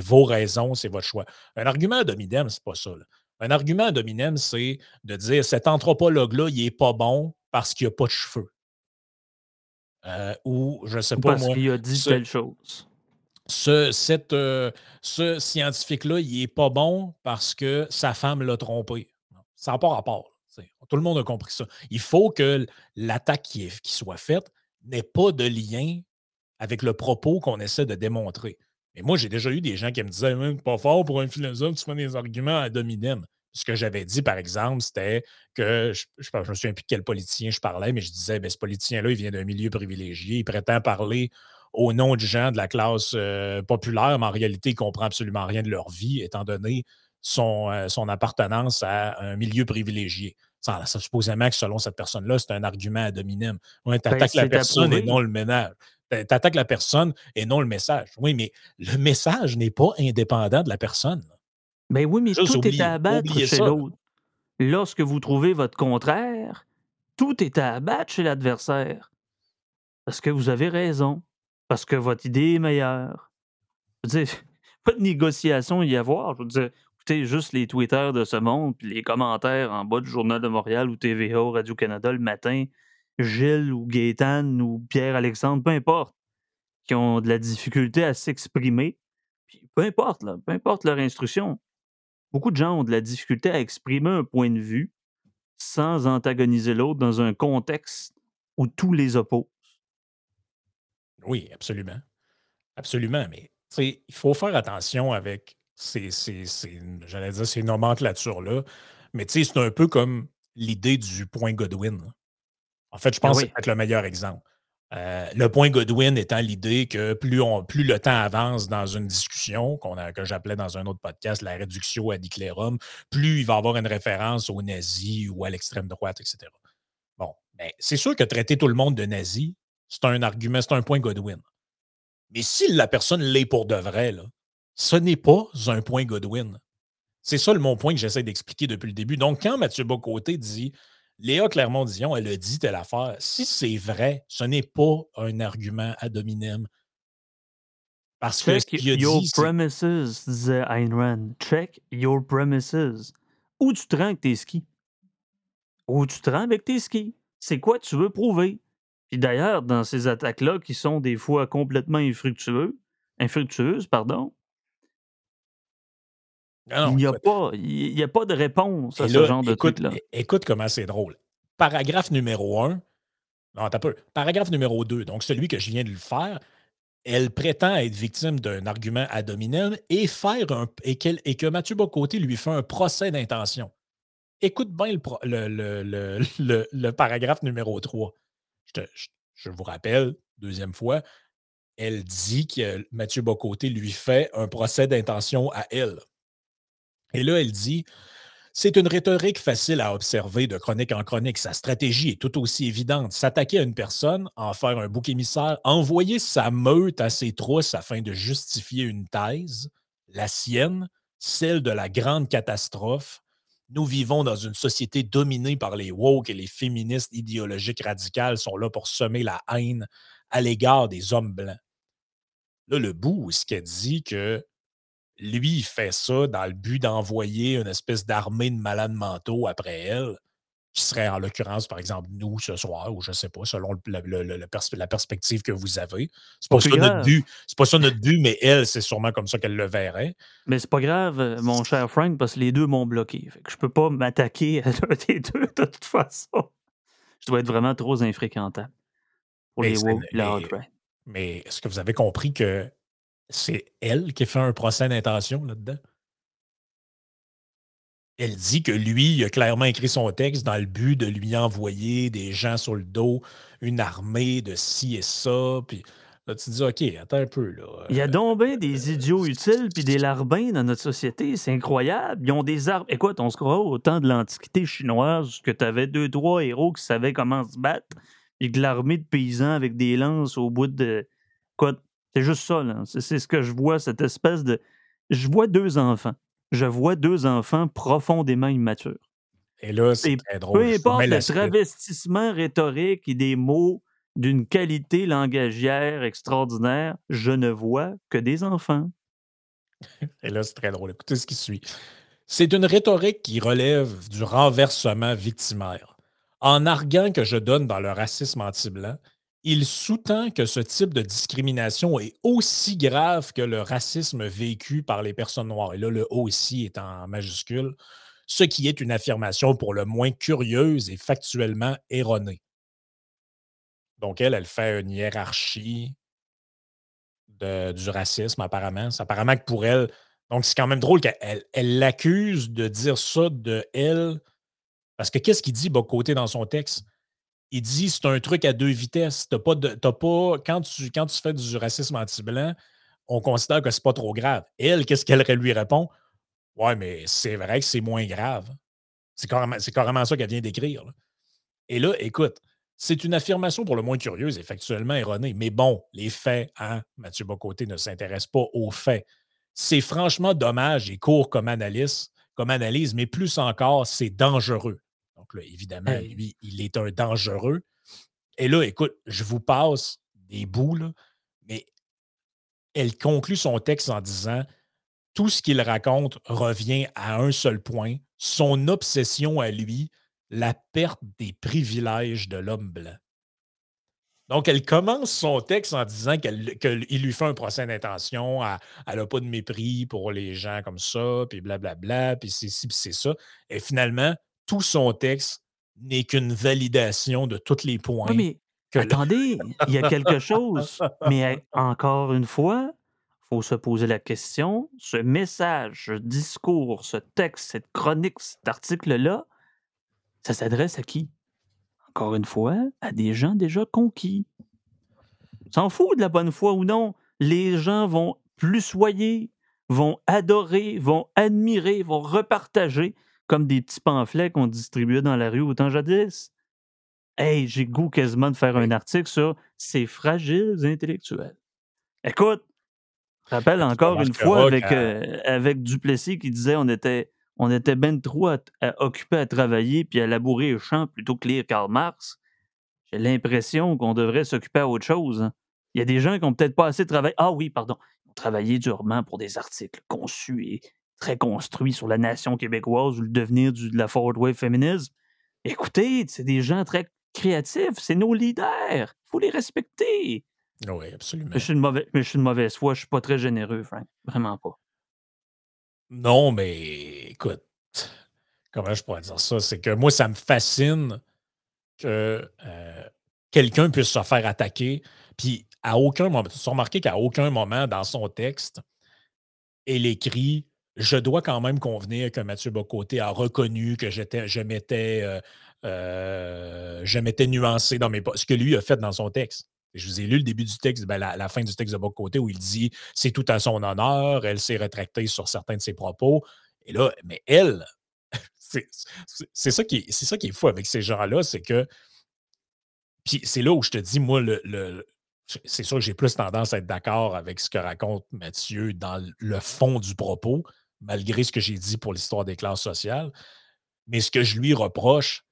Speaker 1: vos raisons, c'est votre choix. Un argument ad hominem, ce n'est pas ça. Un argument ad hominem, c'est de dire cet anthropologue-là, il n'est pas bon parce qu'il n'a pas de cheveux. Euh, ou je ne sais pas
Speaker 2: parce qu'il a dit telle chose.
Speaker 1: Ce, euh, ce scientifique-là, il n'est pas bon parce que sa femme l'a trompé. Ça n'a pas rapport. Tout le monde a compris ça. Il faut que l'attaque qui, qui soit faite n'ait pas de lien avec le propos qu'on essaie de démontrer. Mais moi, j'ai déjà eu des gens qui me disaient pas fort pour un philosophe, tu fais des arguments à dominem. Ce que j'avais dit, par exemple, c'était que je ne me souviens plus de quel politicien je parlais, mais je disais ben, ce politicien-là, il vient d'un milieu privilégié, il prétend parler au nom de gens de la classe euh, populaire, mais en réalité, il ne comprend absolument rien de leur vie, étant donné son, euh, son appartenance à un milieu privilégié. Ça, ça, supposément que selon cette personne-là, c'est un argument à dominem. tu attaques la personne et non le ménage. Tu attaques la personne et non le message. Oui, mais le message n'est pas indépendant de la personne.
Speaker 2: Ben oui, mais tout est à abattre chez l'autre. Lorsque vous trouvez votre contraire, tout est à abattre chez l'adversaire. Parce que vous avez raison. Parce que votre idée est meilleure. Je veux dire, [laughs] pas de négociation y avoir. Je veux dire, écoutez juste les Twitter de ce monde, puis les commentaires en bas du Journal de Montréal ou TVA ou Radio-Canada le matin, Gilles ou Gaétan ou Pierre-Alexandre, peu importe, qui ont de la difficulté à s'exprimer. Puis peu importe, là, peu importe leur instruction. Beaucoup de gens ont de la difficulté à exprimer un point de vue sans antagoniser l'autre dans un contexte où tous les opposent.
Speaker 1: Oui, absolument. Absolument, mais il faut faire attention avec c'est, j'allais dire, ces nomenclatures-là. Mais c'est un peu comme l'idée du point Godwin. En fait, je ah pense que c'est le meilleur exemple. Euh, le point Godwin étant l'idée que plus, on, plus le temps avance dans une discussion, que j'appelais dans un autre podcast la réduction ad iclerum, plus il va avoir une référence aux nazis ou à l'extrême droite, etc. Bon, ben, c'est sûr que traiter tout le monde de nazi, c'est un argument, c'est un point Godwin. Mais si la personne l'est pour de vrai, ce n'est pas un point Godwin. C'est ça le mon point que j'essaie d'expliquer depuis le début. Donc, quand Mathieu Bocoté dit Léa Clermont-Dion, elle a dit telle affaire, si c'est vrai, ce n'est pas un argument ad hominem.
Speaker 2: Parce que Check your premises, disait Ayn Rand. Check your premises. Où tu te rends avec tes skis? Où tu te rends avec tes skis? C'est quoi tu veux prouver? Puis d'ailleurs, dans ces attaques-là, qui sont des fois complètement infructueuses, infructueuses, pardon, il n'y a, pas, a pas de réponse à ce genre de truc-là.
Speaker 1: Écoute comment c'est drôle. Paragraphe numéro 1. Non, t'as peu. Paragraphe numéro 2, donc celui que je viens de le faire, elle prétend être victime d'un argument ad hominem et, faire un, et, et, que Mathieu Bocoté lui fait un procès d'intention. Écoute bien le, [laughs] le, paragraphe numéro 3. Je, je, vous rappelle, deuxième fois, elle dit que Mathieu Bocoté lui fait un procès d'intention à elle. Et là, elle dit c'est une rhétorique facile à observer de chronique en chronique. Sa stratégie est tout aussi évidente. S'attaquer à une personne, en faire un bouc émissaire, envoyer sa meute à ses trousses afin de justifier une thèse, la sienne, celle de la grande catastrophe. Nous vivons dans une société dominée par les woke et les féministes idéologiques radicales sont là pour semer la haine à l'égard des hommes blancs. Là, le bout, ce qu'elle dit que lui, il fait ça dans le but d'envoyer une espèce d'armée de malades mentaux après elle, qui serait en l'occurrence, par exemple, nous ce soir, ou je ne sais pas, selon la perspective que vous avez. C'est pas, ça notre but. C'est pas ça notre but, mais elle, c'est sûrement comme ça qu'elle le verrait.
Speaker 2: Mais c'est pas grave, euh, mon cher Frank, parce que les deux m'ont bloqué. Fait que je peux pas m'attaquer à [laughs] l'un des deux de toute façon. Je dois être vraiment trop infréquentable pour les woke
Speaker 1: mais, mais est-ce que vous avez compris que c'est elle qui fait un procès d'intention là-dedans. elle dit que lui, il a clairement écrit son texte dans le but de lui envoyer des gens sur le dos, une armée de ci et ça. Puis là, tu te dis, OK, attends un peu. Là.
Speaker 2: Il y a donc bien des idiots utiles puis des larbins dans notre société. C'est incroyable. Ils ont des armes. Écoute, on se croit au temps de l'Antiquité chinoise que tu avais deux, trois héros qui savaient comment se battre et que l'armée de paysans avec des lances au bout de. Quoi? C'est juste ça, là. C'est ce que je vois, cette espèce de. Je vois deux enfants je vois deux enfants profondément immatures.
Speaker 1: Et là, c'est très drôle.
Speaker 2: Peu importe le travestissement rhétorique et des mots d'une qualité langagière extraordinaire, je ne vois que des enfants.
Speaker 1: Et là, c'est très drôle. Écoutez ce qui suit. C'est une rhétorique qui relève du renversement victimaire. En arguant que je donne dans le racisme anti-blanc, il sous-tend que ce type de discrimination est aussi grave que le racisme vécu par les personnes noires. Et là, le aussi est en majuscule, ce qui est une affirmation pour le moins curieuse et factuellement erronée. Donc, elle, elle fait une hiérarchie du racisme, apparemment. C'est apparemment que pour elle, donc c'est quand même drôle qu'elle elle l'accuse de dire ça de elle. Parce que qu'est-ce qu'il dit Bocoté dans son texte? Il dit c'est un truc à deux vitesses. Quand tu fais du racisme anti-blanc, on considère que c'est pas trop grave. Elle, qu'est-ce qu'elle lui répond? Ouais, mais c'est vrai que c'est moins grave. C'est carrément, carrément, ça qu'elle vient d'écrire. Et là, écoute, c'est une affirmation pour le moins curieuse et factuellement erronée. Mais bon, les faits, hein, Mathieu Bocoté ne s'intéresse pas aux faits. C'est franchement dommage et court comme analyse, comme analyse, mais plus encore, c'est dangereux évidemment, lui, il est un dangereux. Et là, écoute, je vous passe des bouts, mais elle conclut son texte en disant tout ce qu'il raconte revient à un seul point, son obsession à lui, la perte des privilèges de l'homme blanc. Donc, elle commence son texte en disant qu'il lui fait un procès d'intention, elle n'a pas de mépris pour les gens comme ça, puis blablabla, puis c'est ci, puis c'est ça. Et finalement, tout son texte n'est qu'une validation de tous les points.
Speaker 2: mais attendez, il y a quelque chose. Mais [laughs] encore une fois, il faut se poser la question, ce message, ce discours, ce texte, cette chronique, cet article-là, ça s'adresse à qui? Encore une fois, à des gens déjà conquis. S'en fout de la bonne foi ou non. Les gens vont plus soyer, vont adorer, vont admirer, vont repartager comme des petits pamphlets qu'on distribuait dans la rue autant jadis. Hey, j'ai goût quasiment de faire un article sur ces fragiles intellectuels. Écoute, je rappelle encore une fois avec, euh, avec Duplessis qui disait on était, on était ben trop occupés à travailler puis à labourer les champs plutôt que lire Karl Marx. J'ai l'impression qu'on devrait s'occuper à autre chose. Hein. Il y a des gens qui n'ont peut-être pas assez travaillé. Ah oui, pardon. Ils ont travaillé durement pour des articles conçus et très construit sur la nation québécoise ou le devenir de la forward wave féminisme. Écoutez, c'est des gens très créatifs, c'est nos leaders. Il faut les respecter.
Speaker 1: Oui, absolument.
Speaker 2: Mais je suis une mauvaise, mais je suis mauvaise foi, je suis pas très généreux, Frank. Vraiment pas.
Speaker 1: Non, mais écoute, comment je pourrais dire ça? C'est que moi, ça me fascine que euh, quelqu'un puisse se faire attaquer. Puis à aucun moment, tu as remarqué qu'à aucun moment dans son texte, elle écrit je dois quand même convenir que Mathieu Bocoté a reconnu que j'étais, je m'étais, euh, euh, je m'étais nuancé dans mes ce que lui a fait dans son texte. Je vous ai lu le début du texte, ben, la, fin du texte de Bocoté où il dit c'est tout à son honneur, elle s'est rétractée sur certains de ses propos. Et là, mais elle, [laughs] c'est, ça qui c'est ça qui est fou avec ces gens-là, c'est que puis c'est là où je te dis, moi, le, c'est sûr que j'ai plus tendance à être d'accord avec ce que raconte Mathieu dans le fond du propos, malgré ce que j'ai dit pour l'histoire des classes sociales. Mais ce que je lui reproche,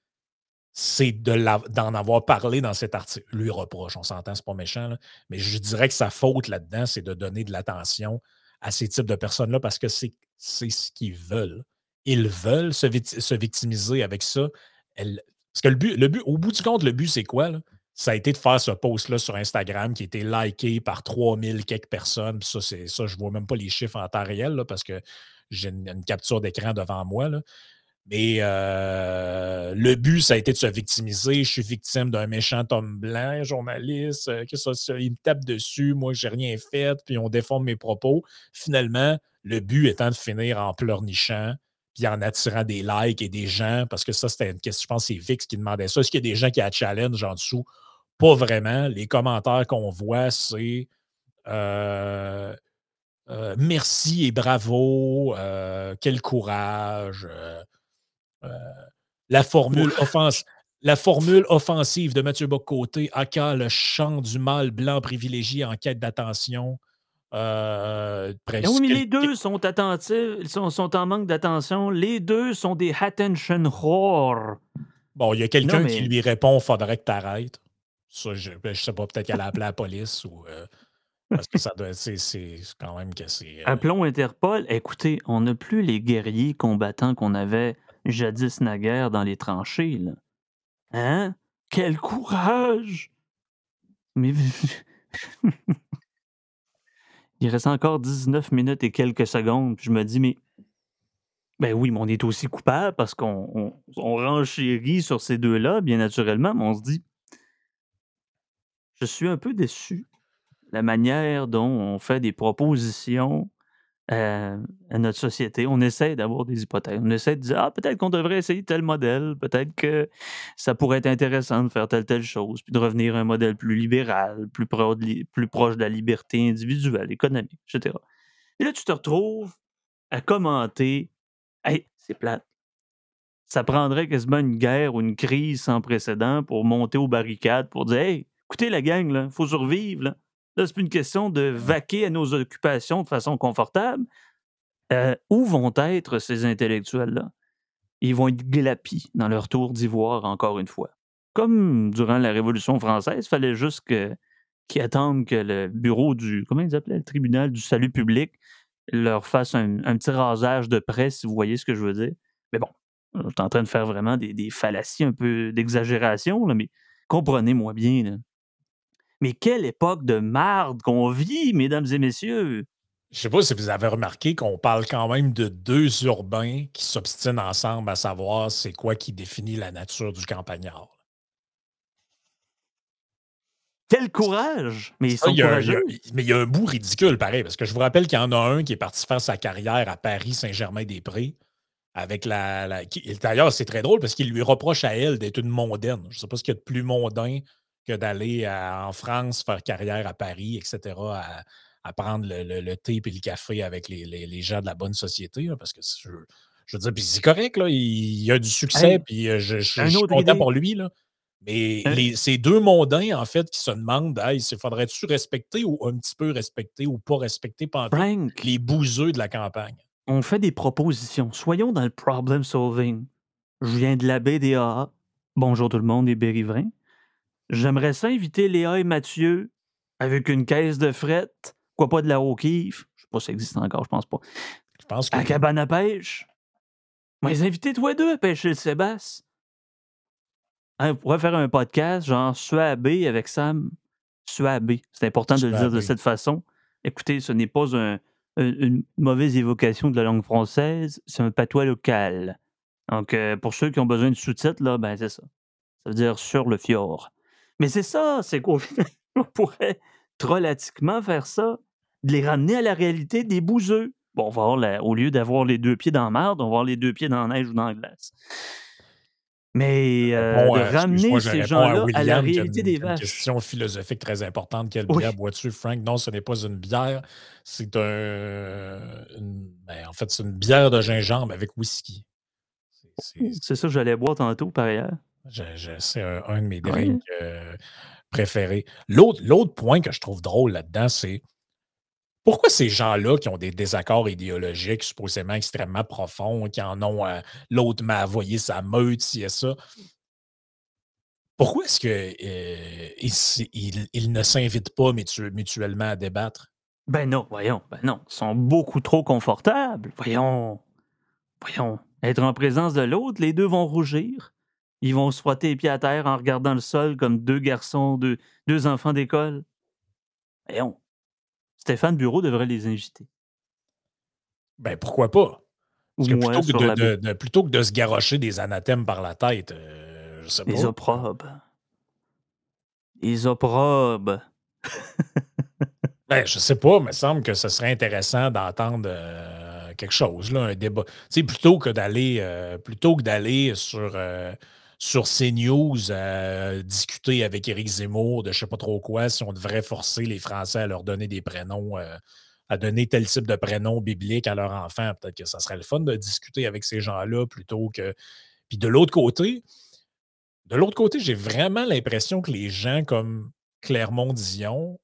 Speaker 1: c'est d'en avoir parlé dans cet article. Lui reproche, on s'entend, c'est pas méchant, mais je dirais que sa faute là-dedans, c'est de donner de l'attention à ces types de personnes-là parce que c'est ce qu'ils veulent. Ils veulent se, victimiser avec ça. parce que le but, le but, au bout du compte, le but, c'est quoi? ça a été de faire ce post-là sur Instagram qui a été liké par 3000 quelques personnes. Ça, ça, je ne vois même pas les chiffres en temps réel parce que j'ai une, capture d'écran devant moi. Mais euh, le but, ça a été de se victimiser. Je suis victime d'un méchant homme blanc, journaliste, euh, que il me tape dessus, moi, j'ai rien fait, puis on déforme mes propos. Finalement, le but étant de finir en pleurnichant, puis en attirant des likes et des gens, parce que ça, c'était une question, je pense que c'est Vix qui demandait ça. Est-ce qu'il y a des gens qui a challenge en dessous? Pas vraiment. Les commentaires qu'on voit, c'est euh, euh, merci et bravo, euh, quel courage. la, formule la formule offensive de Mathieu Bocoté, aka le chant du mâle blanc privilégié en quête d'attention.
Speaker 2: Euh, oui, mais les deux sont attentifs, sont, sont en manque d'attention. Les deux sont des attention whore.
Speaker 1: Bon, il y a quelqu'un qui lui répond faudrait que tu arrêtes. Ça, je, je sais pas, peut-être qu'elle a appelé la police ou. Euh, parce que ça doit c'est quand même que c'est.
Speaker 2: Euh Appelons Interpol. Écoutez, on n'a plus les guerriers combattants qu'on avait jadis naguère dans les tranchées. Là. Hein? Quel courage! Mais. [laughs] Il reste encore 19 minutes et quelques secondes. je me dis, mais. Ben oui, mais on est aussi coupable parce qu'on on, renchérit sur ces deux-là, bien naturellement, mais on se dit. Je suis un peu déçu. La manière dont on fait des propositions à, notre société. On essaie d'avoir des hypothèses. On essaie de dire Ah, peut-être qu'on devrait essayer tel modèle, peut-être que ça pourrait être intéressant de faire telle, telle chose, puis de revenir à un modèle plus libéral, plus, plus proche de la liberté individuelle, économique, etc. Et là, tu te retrouves à commenter Hey, c'est plate. Ça prendrait quasiment une guerre ou une crise sans précédent pour monter aux barricades pour dire Hey, écoutez la gang, il faut survivre. Là. Là, c'est plus une question de vaquer à nos occupations de façon confortable. Euh, où vont être ces intellectuels-là? Ils vont être glapis dans leur tour d'ivoire, encore une fois. Comme durant la Révolution française, il fallait juste qu'ils attendent que le bureau du, comment ils appelaient, le tribunal du salut public leur fasse un, petit rasage de presse, si vous voyez ce que je veux dire. Mais bon, je suis en train de faire vraiment des, des fallacies, un peu d'exagération, mais comprenez-moi bien. Là. Mais quelle époque de marde qu'on vit, mesdames et messieurs!
Speaker 1: Je sais pas si vous avez remarqué qu'on parle quand même de deux urbains qui s'obstinent ensemble à savoir c'est quoi qui définit la nature du campagnard.
Speaker 2: Quel courage! Mais ils sont
Speaker 1: courageux. mais il y a un bout ridicule, pareil, parce que je vous rappelle qu'il y en a un qui est parti faire sa carrière à Paris, Saint-Germain-des-Prés, avec la. D'ailleurs, c'est très drôle parce qu'il lui reproche à elle d'être une mondaine. Je ne sais pas ce qu'il y a de plus mondain que d'aller en France faire carrière à Paris, etc., à, prendre le, thé et le café avec les, gens de la bonne société. parce que je, veux dire, puis c'est correct, là, il, y a du succès, puis euh, je, suis content pour lui. Là. Mais les, ces deux mondains, en fait, qui se demandent hey, faudrait-tu respecter ou un petit peu respecter ou pas respecter pendant les bouseux de la campagne?
Speaker 2: On fait des propositions. Soyons dans le problem solving. Je viens de la BDA. Bonjour tout le monde et Bérivrin. J'aimerais ça inviter Léa et Mathieu avec une caisse de fret, quoi pas de la O'Keeffe. Je sais pas si ça existe encore, je pense pas.
Speaker 1: Je pense que.
Speaker 2: À cabane à pêche. Moi, les inviter toi deux à pêcher le Sébastien. Hein, on pourrait faire un podcast genre Suabé avec Sam. Suabé. C'est important de le dire de cette façon. Écoutez, ce n'est pas une mauvaise évocation de la langue française, c'est un patois local. Donc, euh, pour ceux qui ont besoin de sous-titres, là, ben c'est ça. Ça veut dire sur le fjord. Mais c'est ça, c'est qu'on [laughs] pourrait trollatiquement faire ça, de les ramener à la réalité des bouseux. Bon, on va au lieu d'avoir les deux pieds dans la merde, on va avoir les deux pieds dans la neige ou dans la glace. Mais euh, de euh, ramener ces gens-là à, la réalité des vaches.
Speaker 1: Une question philosophique très importante. Quelle bière bois-tu, Frank? Non, ce n'est pas une bière. C'est un. Ben, en fait, c'est une bière de gingembre avec whisky.
Speaker 2: C'est ça que j'allais boire tantôt, par ailleurs
Speaker 1: c'est un, de mes drinks euh, préférés. L'autre point que je trouve drôle là-dedans, c'est pourquoi ces gens-là qui ont des désaccords idéologiques supposément extrêmement profonds, qui en ont euh, l'autre m'a envoyé sa meute, si et ça, pourquoi est-ce qu'ils euh, ne s'invitent pas mutuellement à débattre?
Speaker 2: Ben non, voyons, ben non. Ils sont beaucoup trop confortables. Voyons. Voyons. Être en présence de l'autre, les deux vont rougir. Ils vont se frotter les pieds à terre en regardant le sol comme deux garçons, deux, deux enfants d'école. Voyons. Stéphane Bureau devrait les inviter.
Speaker 1: Ben pourquoi pas? Parce que plutôt, que de, plutôt, que de, se garrocher des anathèmes par la tête, euh, je sais pas.
Speaker 2: Les opprobes. Les opprobes. [laughs]
Speaker 1: ben, je sais pas, mais il me semble que ce serait intéressant d'entendre euh, quelque chose, là, un débat. Tu plutôt que d'aller euh, plutôt que d'aller sur, euh, sur CNews discuter avec Éric Zemmour de je ne sais pas trop quoi, si on devrait forcer les Français à leur donner des prénoms, à donner tel type de prénom biblique à leur enfant, peut-être que ça serait le fun de discuter avec ces gens-là plutôt que. Puis de l'autre côté, de l'autre côté, j'ai vraiment l'impression que les gens comme Clermont-Dion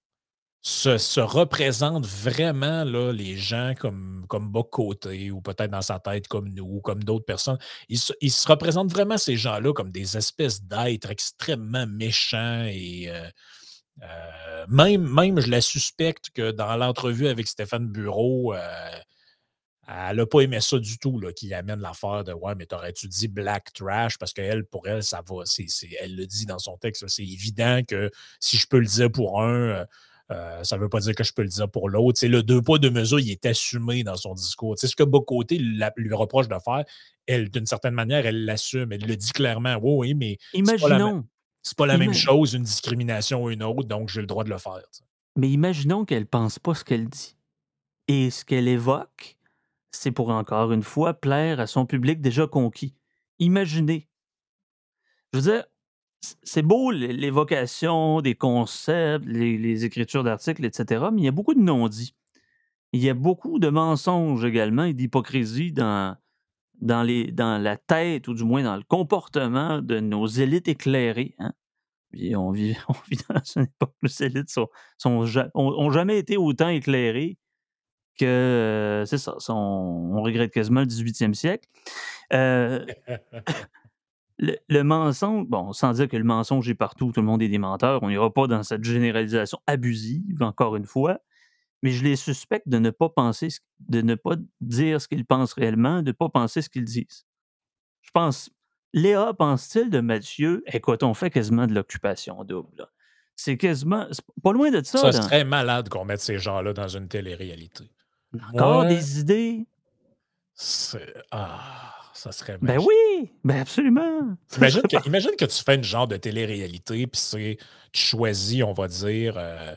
Speaker 1: se, représentent vraiment là, les gens comme, comme bas côté ou peut-être dans sa tête comme nous ou comme d'autres personnes. Ils, se représentent vraiment ces gens-là comme des espèces d'êtres extrêmement méchants et euh, euh, même, même, je la suspecte que dans l'entrevue avec Stéphane Bureau, euh, elle n'a pas aimé ça du tout, qui amène l'affaire de Ouais, mais t'aurais-tu dit black trash? Parce qu'elle, pour elle, ça va. elle le dit dans son texte. C'est évident que si je peux le dire pour un, euh, ça ne veut pas dire que je peux le dire pour l'autre. C'est le deux poids, deux mesures, il est assumé dans son discours. C'est ce que Bocoté lui reproche de faire, elle, d'une certaine manière, elle l'assume. Elle le dit clairement. Oui, oui, mais.
Speaker 2: Imaginons.
Speaker 1: C'est pas la, même chose, une discrimination ou une autre, donc j'ai le droit de le faire.
Speaker 2: Mais imaginons qu'elle ne pense pas ce qu'elle dit. Et ce qu'elle évoque, c'est pour encore une fois plaire à son public déjà conquis. Imaginez. Je veux dire, c'est beau l'évocation des concepts, les, écritures d'articles, etc., mais il y a beaucoup de non-dits. Il y a beaucoup de mensonges également et d'hypocrisie dans, dans, dans la tête, ou du moins dans le comportement de nos élites éclairées. Hein. on, vit, [laughs] on vit dans une époque où les élites sont, ont, jamais été autant éclairées que, c'est ça, on regrette quasiment le 18e siècle. Euh, [laughs] le, mensonge, bon, sans dire que le mensonge est partout, tout le monde est des menteurs, on n'ira pas dans cette généralisation abusive, encore une fois, mais je les suspecte de ne pas penser, de ne pas dire ce qu'ils pensent réellement, de ne pas penser ce qu'ils disent. Je pense, Léa pense-t-il de Mathieu, écoute, on fait quasiment de l'occupation double. C'est quasiment, pas loin de ça.
Speaker 1: Ça serait malade qu'on mette ces gens-là dans une télé-réalité.
Speaker 2: Encore des idées?
Speaker 1: Ah. Ça serait
Speaker 2: Ben oui, ben absolument.
Speaker 1: Imagine que, imagine que, tu fais une genre de télé-réalité, puis c'est, tu choisis, on va dire, euh,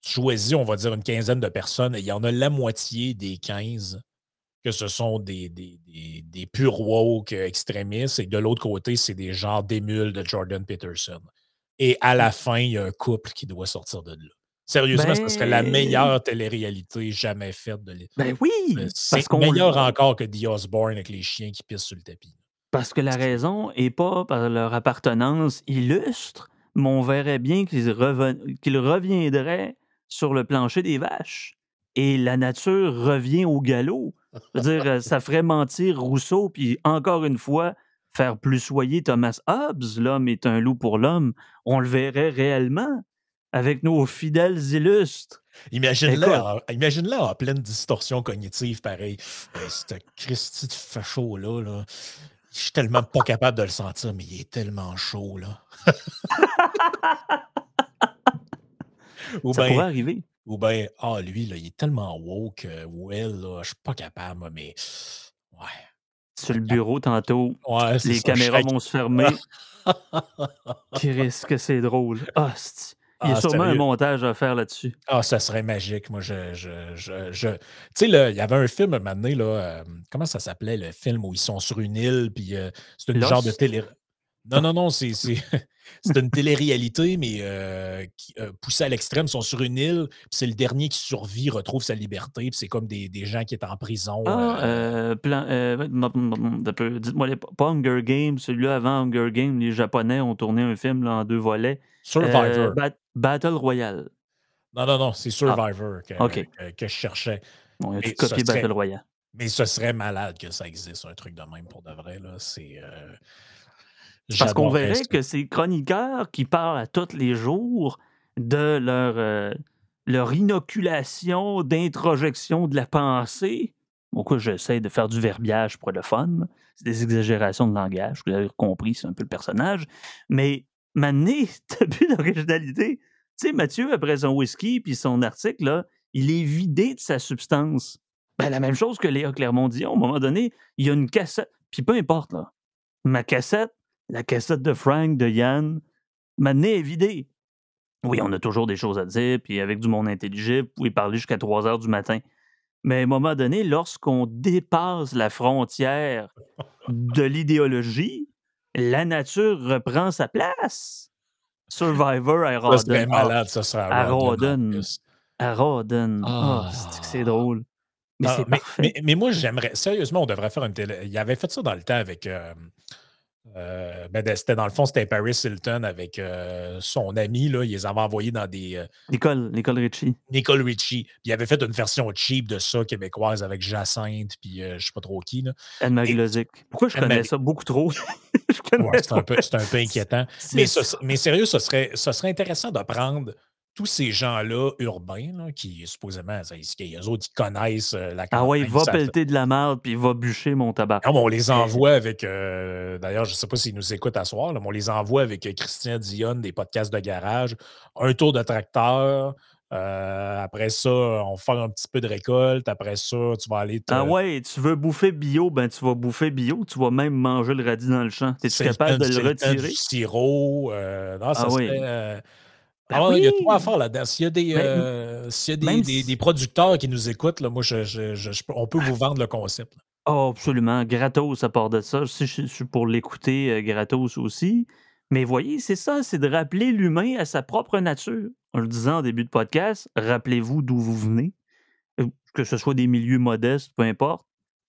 Speaker 1: tu choisis, on va dire, une quinzaine de personnes, et il y en a la moitié des 15 que ce sont des, des, des, des purs woke extrémistes, et de l'autre côté, c'est des genres d'émules de Jordan Peterson. Et à la fin, il y a un couple qui doit sortir de là. Sérieusement, ce serait la ben meilleure télé-réalité jamais faite de
Speaker 2: l'État. Ben oui!
Speaker 1: C'est meilleur encore que The Osborne avec les chiens qui pissent sur le tapis.
Speaker 2: Parce que la raison n'est pas par leur appartenance illustre, mais on verrait bien qu'ils reviendraient sur le plancher des vaches. Et la nature revient au galop. dire, euh, ça ferait mentir Rousseau, puis encore une fois, faire plus soyer Thomas Hobbes, l'homme est un loup pour l'homme. On le verrait réellement avec nos fidèles illustres.
Speaker 1: Imagine-le imagine en pleine distorsion cognitive, pareil. Euh, ce Christy de facho-là, là, je suis tellement pas capable de le sentir, mais il est tellement chaud, là. [laughs]
Speaker 2: ou Ça pourrait arriver.
Speaker 1: Ou bien, ah, lui, là, il est tellement woke, euh, well, là, je suis pas capable, mais ouais.
Speaker 2: Sur le bureau, tantôt, les caméras vont se fermer. [laughs] Risque que c'est drôle. Ah, il y a ah, sûrement un montage à faire là-dessus.
Speaker 1: Ah, ça serait magique. Moi, je. je, je, Tu sais, il y avait un film à un moment donné, là, euh, comment ça s'appelait, le film où ils sont sur une île, puis euh, c'est une genre de télé. Non, non, non, [laughs] c'est une télé-réalité, mais euh, qui, poussée à l'extrême, ils sont sur une île, puis c'est le dernier qui survit, retrouve sa liberté, puis c'est comme des, des, gens qui étaient en prison.
Speaker 2: Ah, dites-moi, pas Hunger Games, celui-là avant Hunger Games, les Japonais ont tourné un film là, en deux volets.
Speaker 1: Survivor.
Speaker 2: Battle Royale.
Speaker 1: Non, non, non, c'est ah, Survivor que, que, je cherchais.
Speaker 2: Y a copié Battle Royale?
Speaker 1: Mais ce serait malade que ça existe, un truc de même pour de vrai. Là. C'est. Euh,
Speaker 2: parce qu'on verrait que ces chroniqueurs qui parlent à tous les jours de leur, euh, leur inoculation d'introjection de la pensée. Pourquoi j'essaie de faire du verbiage pour le fun. C'est des exagérations de langage, vous avez compris, c'est un peu le personnage. Mais Mané, [laughs] t'as plus d'originalité. Tu sais, Mathieu, après son whisky puis son article, il est vidé de sa substance. Ben, la même chose que Léa Clermont dit, à un moment donné, il y a une cassette. Puis peu importe, là. Ma cassette, la cassette de Frank, de Yann, Mané est vidée. Oui, on a toujours des choses à dire, puis avec du monde intelligible, vous pouvez parler jusqu'à 3 heures du matin. Mais à un moment donné, lorsqu'on dépasse la frontière de l'idéologie, la nature reprend sa place. Survivor à
Speaker 1: Ça serait
Speaker 2: Rawdon. Ah,
Speaker 1: malade, ça serait
Speaker 2: à
Speaker 1: à Rawdon, en
Speaker 2: Rawdon.
Speaker 1: plus.
Speaker 2: À Rawdon. Ah, c'est que c'est drôle? Mais
Speaker 1: mais- mais moi, j'aimerais. Sérieusement, on devrait faire une télé. Il avait fait ça dans le temps avec. euh, euh, ben, c'était dans le fond, c'était Paris Hilton avec euh, son ami. Là, il les avait envoyés dans des. euh,
Speaker 2: Nicole, Nicole Richie.
Speaker 1: Nicole Richie. Puis il avait fait une version cheap de ça, québécoise, avec Jacinthe, puis euh, je sais pas trop qui.
Speaker 2: Anne-Marie Lozic. Pourquoi je connais ça beaucoup trop? [laughs]
Speaker 1: Ouais, c'est un, peu- c'est un peu inquiétant. Ce- mais sérieux, ce serait, ce serait intéressant de prendre tous ces gens-là urbains, là, qui supposément, eux autres, ils connaissent euh, la
Speaker 2: Ah ouais,
Speaker 1: campagne,
Speaker 2: va pelleter de la merde puis va bûcher mon tabac.
Speaker 1: Non, mais on les envoie avec. euh, D'ailleurs, je ne sais pas s'ils nous écoutent à soir, là, mais on les envoie avec euh, Christian Dionne des podcasts de garage, un tour de tracteur. euh, après ça, on va faire un petit peu de récolte. Après ça, tu vas aller te.
Speaker 2: Ah ouais, tu veux bouffer bio, ben tu vas bouffer bio, tu vas même manger le radis dans le champ. Es-tu
Speaker 1: c'est le
Speaker 2: capable de le retirer?
Speaker 1: Du sirop. euh, non, ça
Speaker 2: Ah
Speaker 1: serait, euh,
Speaker 2: Ben
Speaker 1: ah ouais, Il y a tout à
Speaker 2: oui.
Speaker 1: faire là-dedans. S'il y a des,
Speaker 2: Ben,
Speaker 1: euh, s'il y a des, des- producteurs qui nous écoutent, là, moi, je, on peut vous vendre le concept. là.
Speaker 2: Oh, absolument. Gratos à part de ça. Si je suis pour l'écouter, euh, gratos aussi. Mais voyez, c'est ça, c'est de rappeler l'humain à sa propre nature. En le disant en début de podcast, rappelez-vous d'où vous venez. Euh, Que ce soit des milieux modestes, peu importe.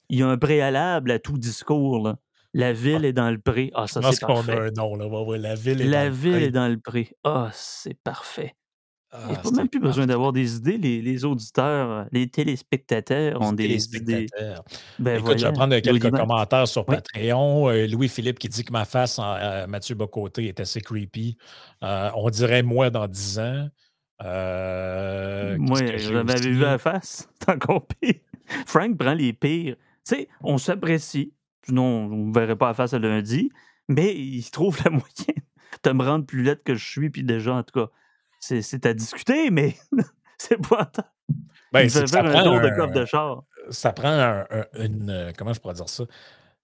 Speaker 2: Il y a un préalable à tout discours. là. La ville est dans le pré. Ah, ça,
Speaker 1: Je
Speaker 2: c'est
Speaker 1: qu'on
Speaker 2: parfait.
Speaker 1: a un nom. Là. Ouais, ouais, la ville est
Speaker 2: La
Speaker 1: dans le
Speaker 2: ville
Speaker 1: pré.
Speaker 2: est dans le pré. Ah, c'est parfait.
Speaker 1: Ah,
Speaker 2: Il n'y a pas même plus besoin d'avoir des idées. Les, les auditeurs, euh, les téléspectateurs ont des idées. Ben
Speaker 1: Écoute, je vais prendre
Speaker 2: Louis
Speaker 1: quelques commentaires sur
Speaker 2: Oui.
Speaker 1: Patreon. Euh, Louis-Philippe qui dit que ma face en euh, Mathieu Bocoté est assez creepy. Euh, on dirait moi dans 10 ans. Euh,
Speaker 2: Moi, m'avez
Speaker 1: aussi?
Speaker 2: vu à la face. [laughs] C'est encore pire. Frank prend les pires. Tu sais, on s'apprécie. Sinon, on ne verrait pas à face à lundi. Mais il trouve la [laughs] moyenne de me rendre plus laide que je suis. Puis déjà, en tout cas, c'est c'est à discuter, mais [laughs] c'est pas.
Speaker 1: Ben, ça
Speaker 2: un
Speaker 1: prend
Speaker 2: de
Speaker 1: un-
Speaker 2: coffre de char.
Speaker 1: ça prend un- un- une. euh, Comment je pourrais dire ça?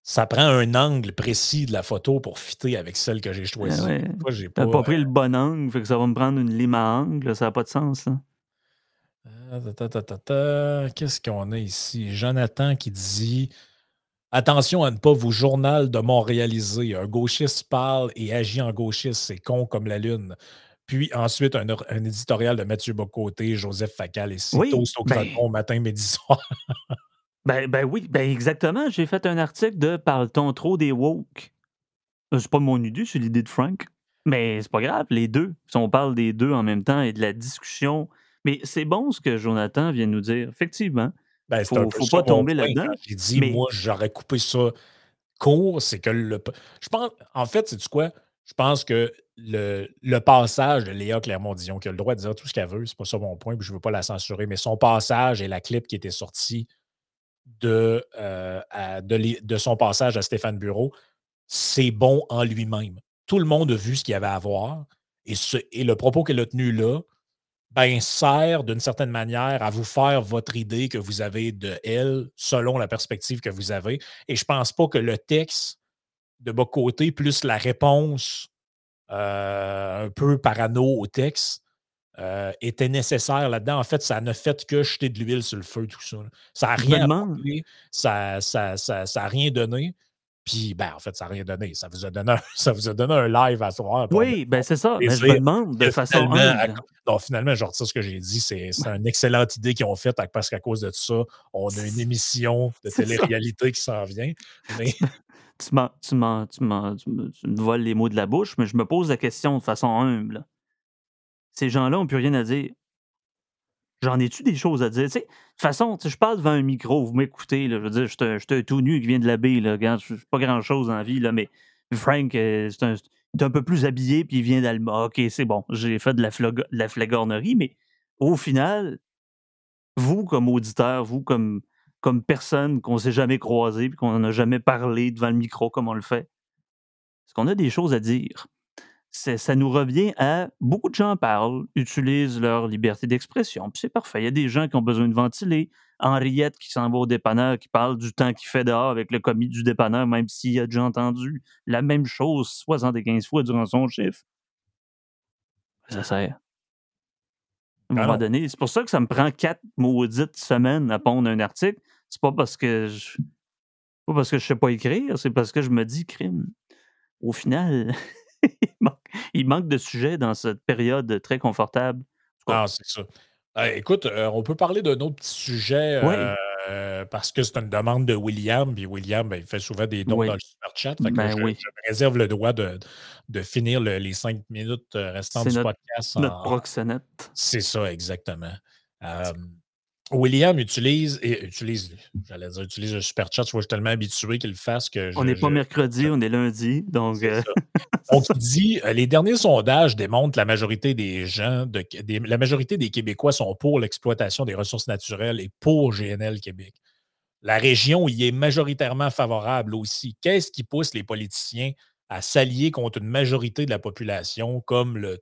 Speaker 1: Ça prend un angle précis de la photo pour fitter avec celle que j'ai choisie.
Speaker 2: Ah ouais. T'as
Speaker 1: pas.
Speaker 2: pris
Speaker 1: euh,
Speaker 2: le bon angle, fait que ça va me prendre une lime à angle. Ça n'a pas de sens. Là.
Speaker 1: Ta, ta, ta, ta, ta. Qu'est-ce qu'on a ici? Jonathan qui dit Attention à ne pas vous journal de Montréaliser. Un gauchiste parle et agit en gauchiste. C'est con comme la lune. Puis ensuite, un, or- un éditorial de Mathieu Bocoté, Joseph Facal et
Speaker 2: Oui,
Speaker 1: Cito au
Speaker 2: ben-
Speaker 1: matin, midi, soir. [laughs]
Speaker 2: Ben, ben oui, ben exactement. J'ai fait un article de Parle-t-on trop des woke? Euh, C'est pas mon idée, c'est l'idée de Frank. Mais c'est pas grave, les deux. Si on parle des deux en même temps et de la discussion. Mais c'est bon ce que Jonathan vient de nous dire. Effectivement.
Speaker 1: Ben, c'est
Speaker 2: Faut- pas tomber là-dedans,
Speaker 1: J'ai dit,
Speaker 2: mais-
Speaker 1: moi, j'aurais coupé ça court. C'est que le. Je pense, en fait, c'est quoi? Je pense que le, le passage de Léa Clermont-Dion, qui a le droit de dire tout ce qu'elle veut, c'est pas ça mon point, puis je veux pas la censurer, mais son passage et la clip qui était sortie de, euh, à- de, les- de son passage à Stéphane Bureau, c'est bon en lui-même. Tout le monde a vu ce qu'il y avait à voir. Et, ce- et le propos qu'elle a tenu là, ben, sert d'une certaine manière à vous faire votre idée que vous avez de elle selon la perspective que vous avez. Et je pense pas que le texte de bas côté plus la réponse euh, un peu parano au texte euh, était nécessaire là-dedans. En fait, ça n'a fait que jeter de l'huile sur le feu, tout ça. là. Ça n'a rien apporté, ça n'a ça, ça, ça a rien donné. Puis, ben, en fait, ça n'a rien donné. Ça vous a donné un, [laughs] ça vous a donné un live à soir.
Speaker 2: Oui, ben c'est ça. Mais je me demande de façon
Speaker 1: finalement, à non, finalement, je retire ce que j'ai dit. C'est c'est une excellente idée qu'ils ont faite parce qu'à cause de ça, on a une [laughs] émission de télé-réalité qui s'en vient. Mais
Speaker 2: Tu, m'en- tu, m'en- tu, m'en- tu me, tu me voles les mots de la bouche, mais je me pose la question de façon humble. Ces gens-là n'ont plus rien à dire. J'en ai-tu des choses à dire? De toute façon, je parle devant un micro, vous m'écoutez, je veux dire, je suis un- tout nu qui vient de la baie, là, pas grand-chose en vie, là, mais Frank, euh, c'est un, un peu plus habillé, puis il vient d'Alma. OK, c'est bon, j'ai fait de la, flog- de la flagornerie, mais au final, vous, comme auditeur, vous, comme, comme personne qu'on s'est jamais croisé, puis qu'on n'a jamais parlé devant le micro comme on le fait, est-ce qu'on a des choses à dire? Ça nous revient à beaucoup de gens parlent, utilisent leur liberté d'expression, puis c'est parfait. Il y a des gens qui ont besoin de ventiler. Henriette qui s'en va au dépanneur, qui parle du temps qu'il fait dehors avec le commis du dépanneur, même s'il a déjà entendu la même chose 75 fois durant son chiffre. Ça sert. un
Speaker 1: Ben
Speaker 2: moment donné. C'est pour ça que ça me prend quatre maudites semaines à pondre un article. C'est pas parce que je pas parce que je sais pas écrire, c'est parce que je me dis crime. Au final, [laughs] [laughs] il manque il manque de sujets dans cette période très confortable.
Speaker 1: Ah, c'est ça. Euh, écoute, euh, on peut parler d'un autre petit sujet
Speaker 2: Oui.
Speaker 1: euh, parce que c'est une demande de William, puis William, ben, il fait souvent des dons
Speaker 2: Oui.
Speaker 1: dans le super chat. Fait que
Speaker 2: Ben
Speaker 1: je,
Speaker 2: oui.
Speaker 1: je me réserve le droit de, de finir le- les cinq minutes euh, restantes du
Speaker 2: notre
Speaker 1: podcast.
Speaker 2: notre
Speaker 1: en-
Speaker 2: proxénète.
Speaker 1: C'est ça, exactement. William utilise, et utilise, j'allais dire, utilise le super chat. Je vois, je suis tellement habitué qu'il le fasse que je.
Speaker 2: On n'est pas
Speaker 1: je-
Speaker 2: mercredi, on est lundi, donc euh,
Speaker 1: ça. [laughs] Donc, il dit euh, les derniers sondages démontrent que la majorité des gens, de, des- la majorité des Québécois sont pour l'exploitation des ressources naturelles et pour GNL Québec. La région y est majoritairement favorable aussi. Qu'est-ce qui pousse les politiciens à s'allier contre une majorité de la population, comme le,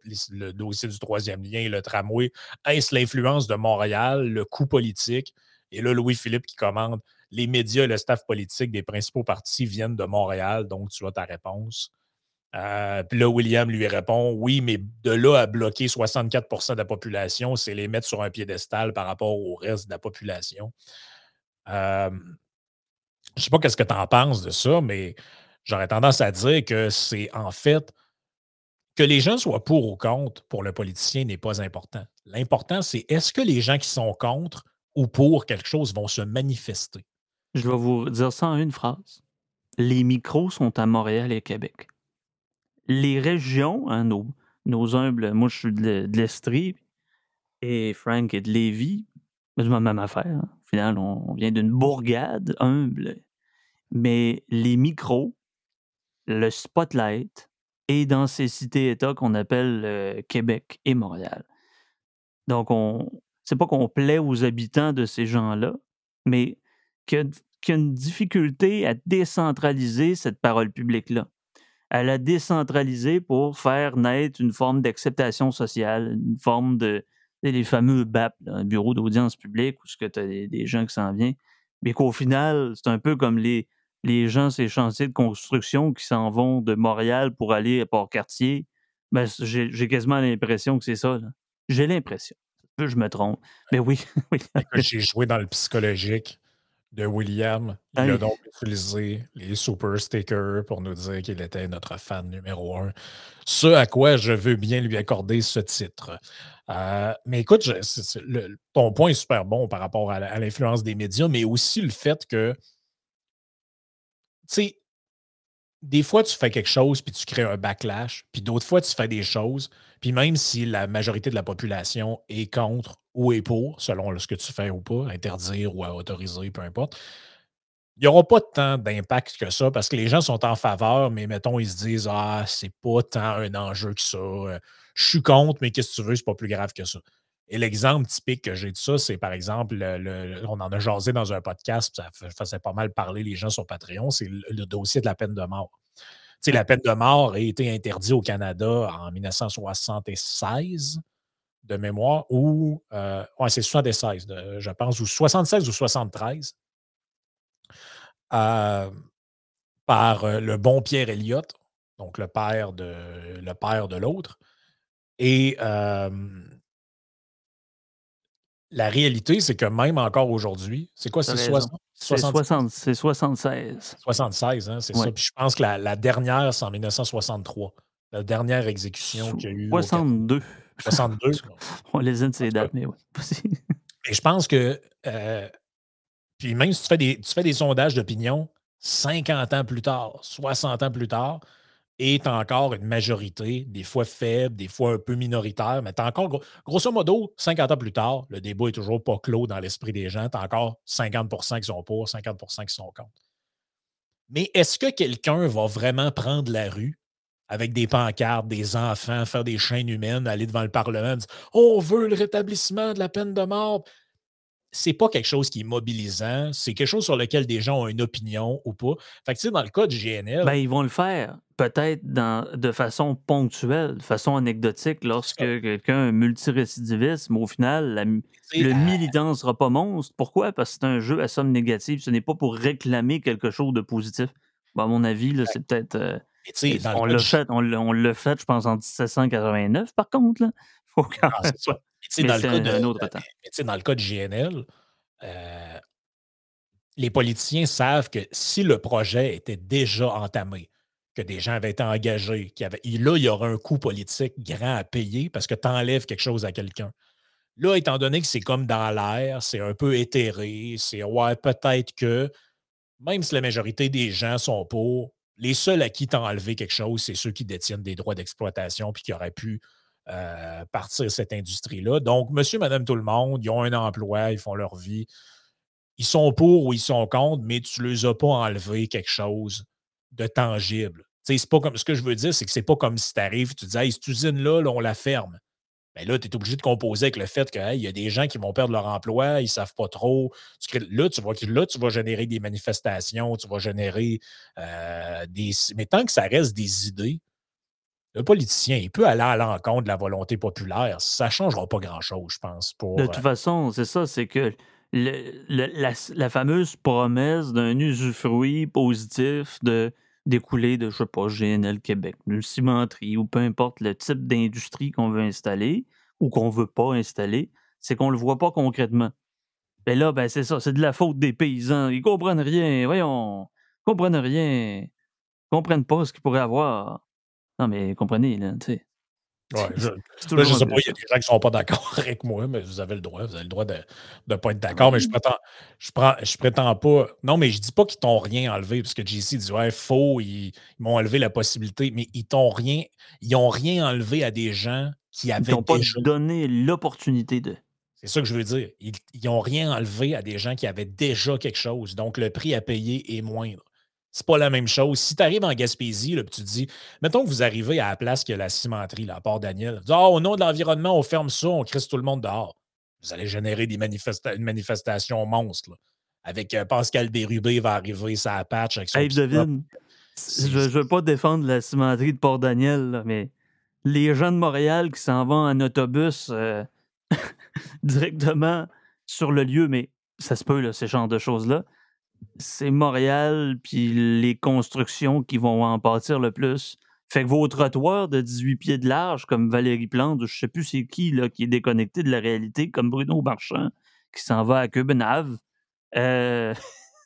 Speaker 1: dossier du troisième lien et le tramway? Est-ce l'influence de Montréal, le coût politique? Et là, Louis-Philippe qui commande les médias et le staff politique des principaux partis viennent de Montréal, donc tu as ta réponse. Euh, puis là, William lui répond Oui, mais de là à bloquer 64% de la population, c'est les mettre sur un piédestal par rapport au reste de la population. Euh, je ne sais pas qu'est-ce que tu en penses de ça, mais j'aurais tendance à dire que c'est en fait que les gens soient pour ou contre pour le politicien n'est pas important. L'important, c'est est-ce que les gens qui sont contre ou pour quelque chose vont se manifester?
Speaker 2: je vais vous dire ça en une phrase. Les micros sont à Montréal et Québec. Les régions, hein, nos, nos humbles, moi je suis de l'E- de l'Estrie et Frank est de Lévis, c'est la même affaire. hein. Au final, on vient d'une bourgade humble. Mais les micros, le spotlight est dans ces cités-États qu'on appelle Québec et Montréal. Donc, on c'est pas qu'on plaît aux habitants de ces gens-là, mais qu'il y, a- une difficulté à décentraliser cette parole publique-là. À la décentraliser pour faire naître une forme d'acceptation sociale, une forme de. Les fameux BAP, un bureau d'audience publique, où tu as des, des gens qui s'en viennent, mais qu'au final, c'est un peu comme les, les gens, ces chantiers de construction qui s'en vont de Montréal pour aller à Port-Cartier. Ben, j'ai quasiment l'impression que c'est ça. J'ai l'impression. Je me trompe. Mais oui, [laughs] oui.
Speaker 1: Écoute, J'ai joué dans le psychologique de William. Il a
Speaker 2: Hey.
Speaker 1: donc utilisé les super stickers pour nous dire qu'il était notre fan numéro un. Ce à quoi je veux bien lui accorder ce titre. Euh, mais écoute, je- le- ton point est super bon par rapport à l'influence des médias, mais aussi le fait que, sais, des fois, tu fais quelque chose puis tu crées un backlash, puis d'autres fois, tu fais des choses, puis même si la majorité de la population est contre ou est pour, selon ce que tu fais ou pas, interdire ou autoriser, peu importe, il n'y aura pas tant d'impact que ça parce que les gens sont en faveur, mais mettons, ils se disent Ah, c'est pas tant un enjeu que ça. euh, Je suis contre, mais qu'est-ce que tu veux, c'est pas plus grave que ça. Et l'exemple typique que j'ai de ça, c'est par exemple, le- le- on en a jasé dans un podcast, ça fa- faisait pas mal parler les gens sur Patreon, c'est le, le dossier de la peine de mort. Tu sais, la peine de mort a été interdite au Canada en 1976 de mémoire, ou euh, ouais, c'est 76, de- je pense, ou 76 ou 73, euh, par euh, le bon Pierre Elliott, donc le père de le père de l'autre. Et euh, la réalité, c'est que même encore aujourd'hui, c'est quoi, c'est
Speaker 2: raison.
Speaker 1: 60
Speaker 2: C'est
Speaker 1: 60
Speaker 2: 60 c'est 76.
Speaker 1: 76, hein, c'est
Speaker 2: Ouais.
Speaker 1: ça. Puis je pense que la, la dernière, c'est en 1963. La dernière exécution qu'il y a eu. au Canada.
Speaker 2: 62.
Speaker 1: 62.
Speaker 2: On les de ces dates, mais oui. [laughs]
Speaker 1: Et je pense que. euh, puis même si tu fais des, tu fais des sondages d'opinion, 50 ans plus tard, 60 ans plus tard, as encore une majorité, des fois faible, des fois un peu minoritaire, mais tu encore, gros- grosso modo, 50 ans plus tard, le débat est toujours pas clos dans l'esprit des gens. Tu as encore 50% qui sont pour, 50% qui sont contre. Mais est-ce que quelqu'un va vraiment prendre la rue avec des pancartes, des enfants, faire des chaînes humaines, aller devant le Parlement, dire On veut le rétablissement de la peine de mort? C'est pas quelque chose qui est mobilisant, c'est quelque chose sur lequel des gens ont une opinion ou pas. Fait que, tu sais, dans le cas du GNL,
Speaker 2: Ben, ils vont le faire, peut-être dans- de façon ponctuelle, de façon anecdotique, lorsque quelqu'un a un multirécidiviste, mais au final, la le militant ne sera pas monstre. Pourquoi? Parce que c'est un jeu à somme négative. Ce n'est pas pour réclamer quelque chose de positif. Ben, à mon avis, là, c'est peut-être. euh,
Speaker 1: mais tu sais, dans le
Speaker 2: on l'a fait, on on fait, je pense, en 1789, par contre. Là. [laughs] Faut quand
Speaker 1: Ah,
Speaker 2: même
Speaker 1: ça. Mais dans le de
Speaker 2: un autre temps.
Speaker 1: mais sais, dans le cas de GNL, euh, les politiciens savent que si le projet était déjà entamé, que des gens avaient été engagés, qu'il avait, là, il y aura un coût politique grand à payer parce que tu enlèves quelque chose à quelqu'un. Là, étant donné que c'est comme dans l'air, c'est un peu éthéré, c'est ouais, peut-être que, même si la majorité des gens sont pour, les seuls à qui t'as enlevé quelque chose, c'est ceux qui détiennent des droits d'exploitation puis qui auraient pu euh, partir cette industrie-là. Donc, monsieur, madame, tout le monde, ils ont un emploi, ils font leur vie. Ils sont pour ou ils sont contre, mais tu ne les as pas enlevé quelque chose de tangible. C'est pas comme ce que je veux dire, c'est que c'est pas comme si tu arrives et tu dis Hey, cette usine-là, là, on la ferme. Mais là, tu es obligé de composer avec le fait qu'il y a des gens qui vont perdre leur emploi, ils ne savent pas trop. Là, tu vas, là, tu vas générer des manifestations, tu vas générer euh, des. Mais tant que ça reste des idées, le politicien, il peut aller à l'encontre de la volonté populaire. Ça ne changera pas grand-chose, je pense.
Speaker 2: De
Speaker 1: euh,
Speaker 2: toute façon, c'est ça, c'est que le- le- la, la fameuse promesse d'un usufruit positif de découler de, je sais pas, GNL Québec, une cimenterie ou peu importe le type d'industrie qu'on veut installer ou qu'on veut pas installer, c'est qu'on le voit pas concrètement. Et là, ben c'est ça, c'est de la faute des paysans. Ils comprennent rien, voyons, ils comprennent rien, ils comprennent pas ce qu'ils pourraient avoir. Non, mais comprenez, là, tu sais.
Speaker 1: ouais, [laughs] je, Là, je sais pas, il y a des gens qui ne sont pas d'accord [laughs] avec moi, mais vous avez le droit. Vous avez le droit de ne pas être d'accord, mais je prétends, je, prends, je prétends pas. Non, mais je dis pas qu'ils t'ont rien enlevé, parce que JC dit Ouais, faux, ils, ils m'ont enlevé la possibilité, mais ils t'ont rien. Ils n'ont rien enlevé à des gens qui
Speaker 2: Ils
Speaker 1: avaient
Speaker 2: t'ont pas
Speaker 1: déjà.
Speaker 2: donné l'opportunité de.
Speaker 1: C'est ça que je veux dire. Ils n'ont rien enlevé à des gens qui avaient déjà quelque chose. Donc, le prix à payer est moindre. C'est pas la même chose. Si tu arrives en Gaspésie, là, puis tu te dis, mettons que vous arrivez à la place a la cimenterie, là, à Port-Daniel. Tu dis, Ah, au nom de l'environnement, on ferme ça, on crisse tout le monde dehors. Vous allez générer des manifesta- une manifestation monstre. là. Avec euh, Pascal Bérubé va arriver, ça patch avec son
Speaker 2: Hey,
Speaker 1: pick-up.
Speaker 2: Devine, je ne veux pas défendre la cimenterie de Port-Daniel, mais les gens de Montréal qui s'en vont en autobus euh, [laughs] directement sur le lieu, mais ça se peut, là, ce genre de choses-là, c'est Montréal puis les constructions qui vont en pâtir le plus. Fait que vos trottoirs de 18 pieds de large, comme Valérie Plante, je sais plus c'est qui là, qui est déconnecté de la réalité, comme Bruno Marchand, qui s'en va à Copenhague, euh,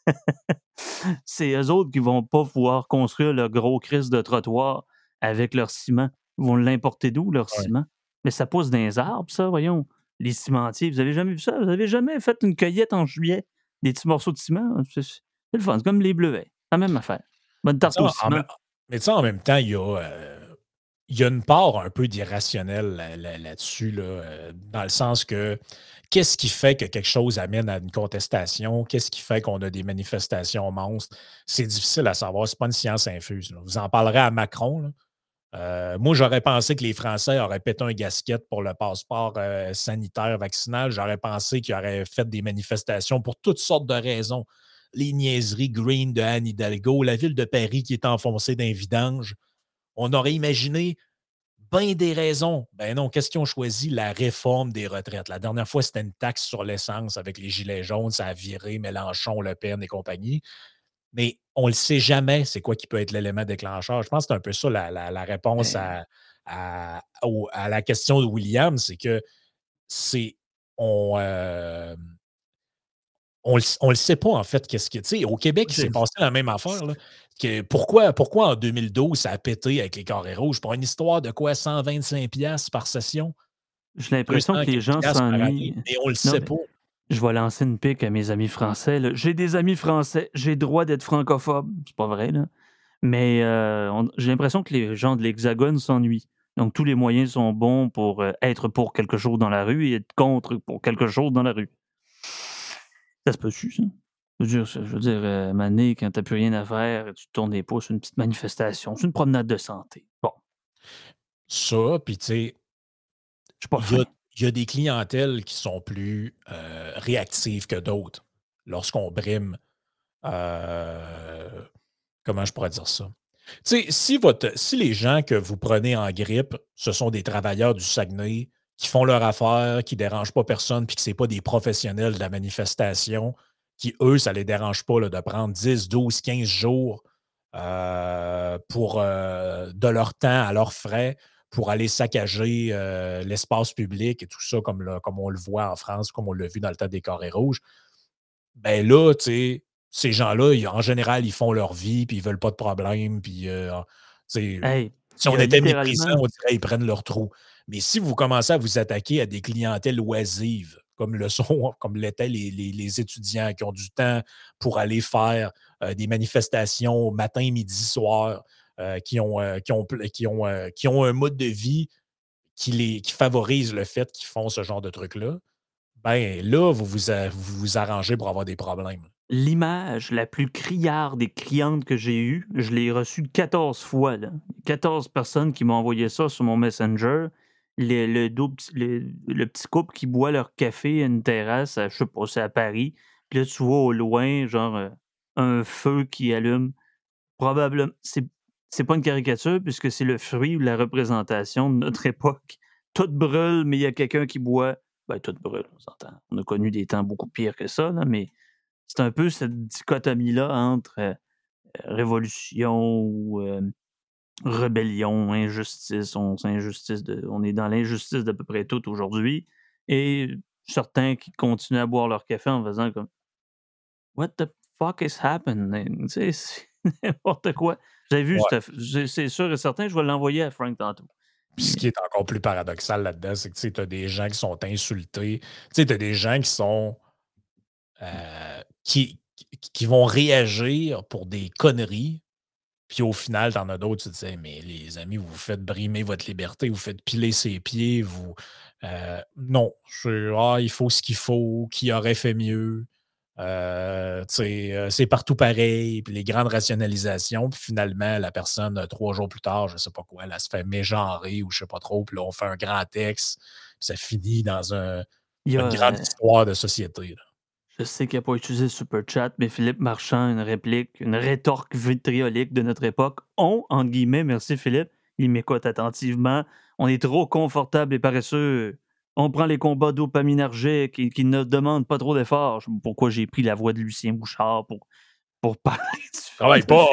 Speaker 2: [laughs] c'est eux autres qui vont pas pouvoir construire le gros crise de trottoir avec leur ciment. Ils vont l'importer d'où, leur
Speaker 1: Ouais.
Speaker 2: ciment? Mais ça pousse dans les arbres, ça, voyons. Les cimentiers, vous avez jamais vu ça? Vous avez jamais fait une cueillette en juillet? Des petits morceaux de ciment? C'est c'est le fun, c'est comme les bleuets. La même affaire. Bonne
Speaker 1: Mais
Speaker 2: tarte au
Speaker 1: en, en
Speaker 2: ciment.
Speaker 1: même- mais sais, en même temps, il y a, euh, il y a une part un peu d'irrationnel là- là- là-dessus, là, euh, dans le sens que qu'est-ce qui fait que quelque chose amène à une contestation? Qu'est-ce qui fait qu'on a des manifestations monstres? C'est difficile à savoir. C'est pas une science infuse. là. Vous en parlerez à Macron. là. Euh, moi, j'aurais pensé que les Français auraient pété un gasket pour le passeport euh, sanitaire vaccinal. J'aurais pensé qu'ils auraient fait des manifestations pour toutes sortes de raisons. Les niaiseries green de Anne Hidalgo, la ville de Paris qui est enfoncée d'un vidange. On aurait imaginé bien des raisons. Ben non, qu'est-ce qu'ils ont choisi? La réforme des retraites. La dernière fois, c'était une taxe sur l'essence avec les Gilets jaunes. Ça a viré Mélenchon, Le Pen et compagnie. Mais on ne le sait jamais, c'est quoi qui peut être l'élément déclencheur. Je pense que c'est un peu ça la, la- la réponse à, à- au- à la question de William, c'est que c'est on, euh, on, le, on le sait pas en fait qu'est-ce que tu sais au Québec il s'est passé la même affaire là, que pourquoi pourquoi en 2012 ça a pété avec les carrés rouges? Pour une histoire de quoi 125 pièces par session?
Speaker 2: J'ai l'impression
Speaker 1: 200
Speaker 2: que les gens s'ennuient.
Speaker 1: mais on le
Speaker 2: Non,
Speaker 1: sait
Speaker 2: mais
Speaker 1: pas
Speaker 2: je vais lancer une pique à mes amis français. J'ai des amis français, j'ai droit d'être francophobe. C'est pas vrai, là. Mais euh, j'ai l'impression que les gens de l'Hexagone s'ennuient. Donc tous les moyens sont bons pour euh, être pour quelque chose dans la rue et être contre pour quelque chose dans la rue. Ça se peut-tu, ça? Je veux dire, ça- je veux dire euh, Mané, quand t'as plus rien à faire, tu te tournes les pouces, une petite manifestation, c'est une promenade de santé. Bon,
Speaker 1: ça puis tu sais
Speaker 2: je suis pas
Speaker 1: il y, a, des clientèles qui sont plus euh, réactives que d'autres lorsqu'on brime euh, comment je pourrais dire ça? Si, si les gens que vous prenez en grippe, ce sont des travailleurs du Saguenay qui font leur affaire, qui ne dérangent pas personne, puis que ce n'est pas des professionnels de la manifestation, qui, eux, ça ne les dérange pas de prendre 10, 12, 15 jours euh, pour, de leur temps à leurs frais pour aller saccager l'espace public et tout ça, comme, comme on le voit en France, comme on l'a vu dans le temps des carrés rouges, ben là, tu sais, ces gens-là, en général, ils font leur vie, puis ils veulent pas de problème, puis si on était méprisant, on dirait qu'ils prennent leur trou. Mais si vous commencez à vous attaquer à des clientèles oisives, comme le [laughs] sont, comme l'étaient les, étudiants qui ont du temps pour aller faire des manifestations matin, midi, soir, qui, ont, qui, ont, qui, ont, qui ont un mode de vie qui, les, qui favorise le fait qu'ils font ce genre de trucs-là, ben là, vous vous, vous arrangez pour avoir des problèmes.
Speaker 2: L'image la plus criarde des clientes que j'ai eue, je l'ai reçue 14 fois. Là. 14 personnes qui m'ont envoyé ça sur mon Messenger. Le, le, petit couple qui boit leur café à une terrasse, à, je sais pas, c'est à Paris. Puis là, tu vois au loin, genre, euh, un feu qui allume. Probablement, c'est, c'est pas une caricature, puisque c'est le fruit ou la représentation de notre [laughs] époque. Tout brûle, mais il y a quelqu'un qui boit ben, tout brûle, on s'entend. On a connu des temps beaucoup pires que ça, mais c'est un peu cette dichotomie-là entre euh, révolution ou rébellion, injustice. On, injustice de, on est dans l'injustice d'à peu près tout aujourd'hui. Et certains qui continuent à boire leur café en faisant comme What the fuck is happening? [laughs] c'est [laughs] n'importe quoi. J'avais vu, c'est sûr et certain, je vais l'envoyer à Frank tantôt.
Speaker 1: Puis ce qui est encore plus paradoxal là-dedans, c'est que tu as des gens qui sont insultés. Tu as des gens qui sont. Euh, qui, qui vont réagir pour des conneries. Puis au final, t'en as d'autres, tu te dis, mais les amis, vous faites brimer votre liberté, vous faites piler ses pieds, vous. Euh, non, ah, il faut ce qu'il faut, qui aurait fait mieux. Euh, euh, c'est partout pareil, puis les grandes rationalisations, puis finalement, la personne, euh, trois jours plus tard, je ne sais pas quoi, elle, se fait mégenrer ou je ne sais pas trop, puis là, on fait un grand texte, puis ça finit dans un, une grande histoire de société.
Speaker 2: Je sais qu'il n'a pas utilisé Super Chat, mais Philippe Marchand, une réplique, une rétorque vitriolique de notre époque. On, entre guillemets, merci Philippe, il m'écoute attentivement. On est trop confortable et paresseux on prend les combats dopaminergiques qui, qui ne demandent pas trop d'efforts. Pourquoi j'ai pris la voix de Lucien Bouchard pour, pour parler [laughs] du
Speaker 1: Travaille pas!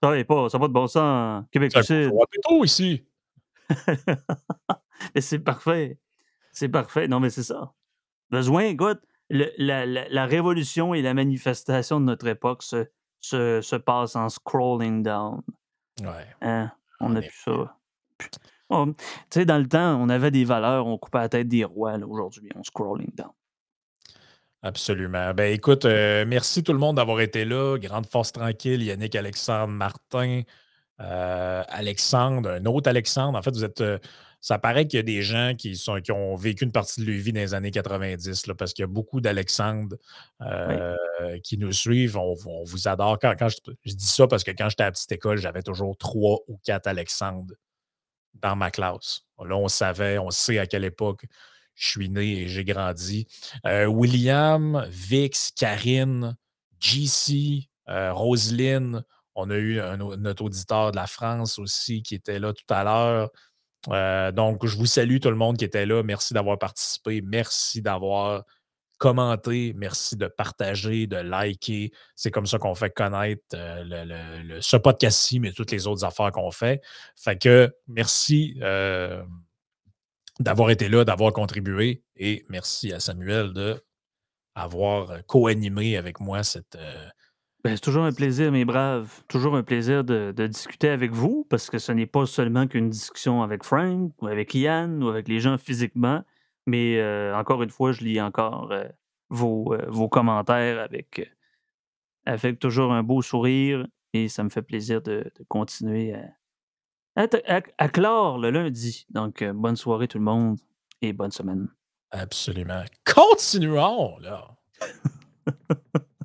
Speaker 2: Travaille pas, ça va de bon sens. Québec
Speaker 1: Sud. plutôt ici. [laughs]
Speaker 2: mais c'est parfait. C'est parfait. Non, mais c'est ça. Besoin, écoute, la, la, révolution et la manifestation de notre époque se, se, se passent en scrolling down.
Speaker 1: Ouais.
Speaker 2: Hein? On a plus ça. Oh, tu sais, dans le temps, on avait des valeurs, on coupait la tête des rois. Aujourd'hui, on scrolling down.
Speaker 1: Absolument. Ben écoute, euh, merci tout le monde d'avoir été là. Grande force tranquille, Yannick, Alexandre, Martin, euh, Alexandre, un autre Alexandre. En fait, vous êtes. Euh, ça paraît qu'il y a des gens qui, sont, qui ont vécu une partie de leur vie dans les années 90, là, parce qu'il y a beaucoup d'Alexandre qui nous suivent. On, vous adore. Quand, je, je, dis ça parce que quand j'étais à la petite école, j'avais toujours trois ou quatre Alexandre dans ma classe. Là, on savait, on sait à quelle époque je suis né et j'ai grandi. Euh, William, Vix, Karine, JC, euh, Roselyne, on a eu notre auditeur de la France aussi qui était là tout à l'heure. Euh, donc, je vous salue tout le monde qui était là. Merci d'avoir participé. Merci d'avoir commenter, merci de partager, de liker. C'est comme ça qu'on fait connaître euh, le, ce podcast-ci, mais toutes les autres affaires qu'on fait. Fait que merci euh, d'avoir été là, d'avoir contribué et merci à Samuel d'avoir co-animé avec moi cette. Euh,
Speaker 2: ben, c'est toujours un plaisir, mes braves. Toujours un plaisir de, de discuter avec vous parce que ce n'est pas seulement qu'une discussion avec Frank ou avec Yann ou avec les gens physiquement mais encore une fois, je lis encore vos, vos commentaires avec, avec toujours un beau sourire et ça me fait plaisir de, continuer à, à, clore le lundi. Donc, bonne soirée tout le monde et bonne semaine.
Speaker 1: Absolument. Continuons, là. [laughs]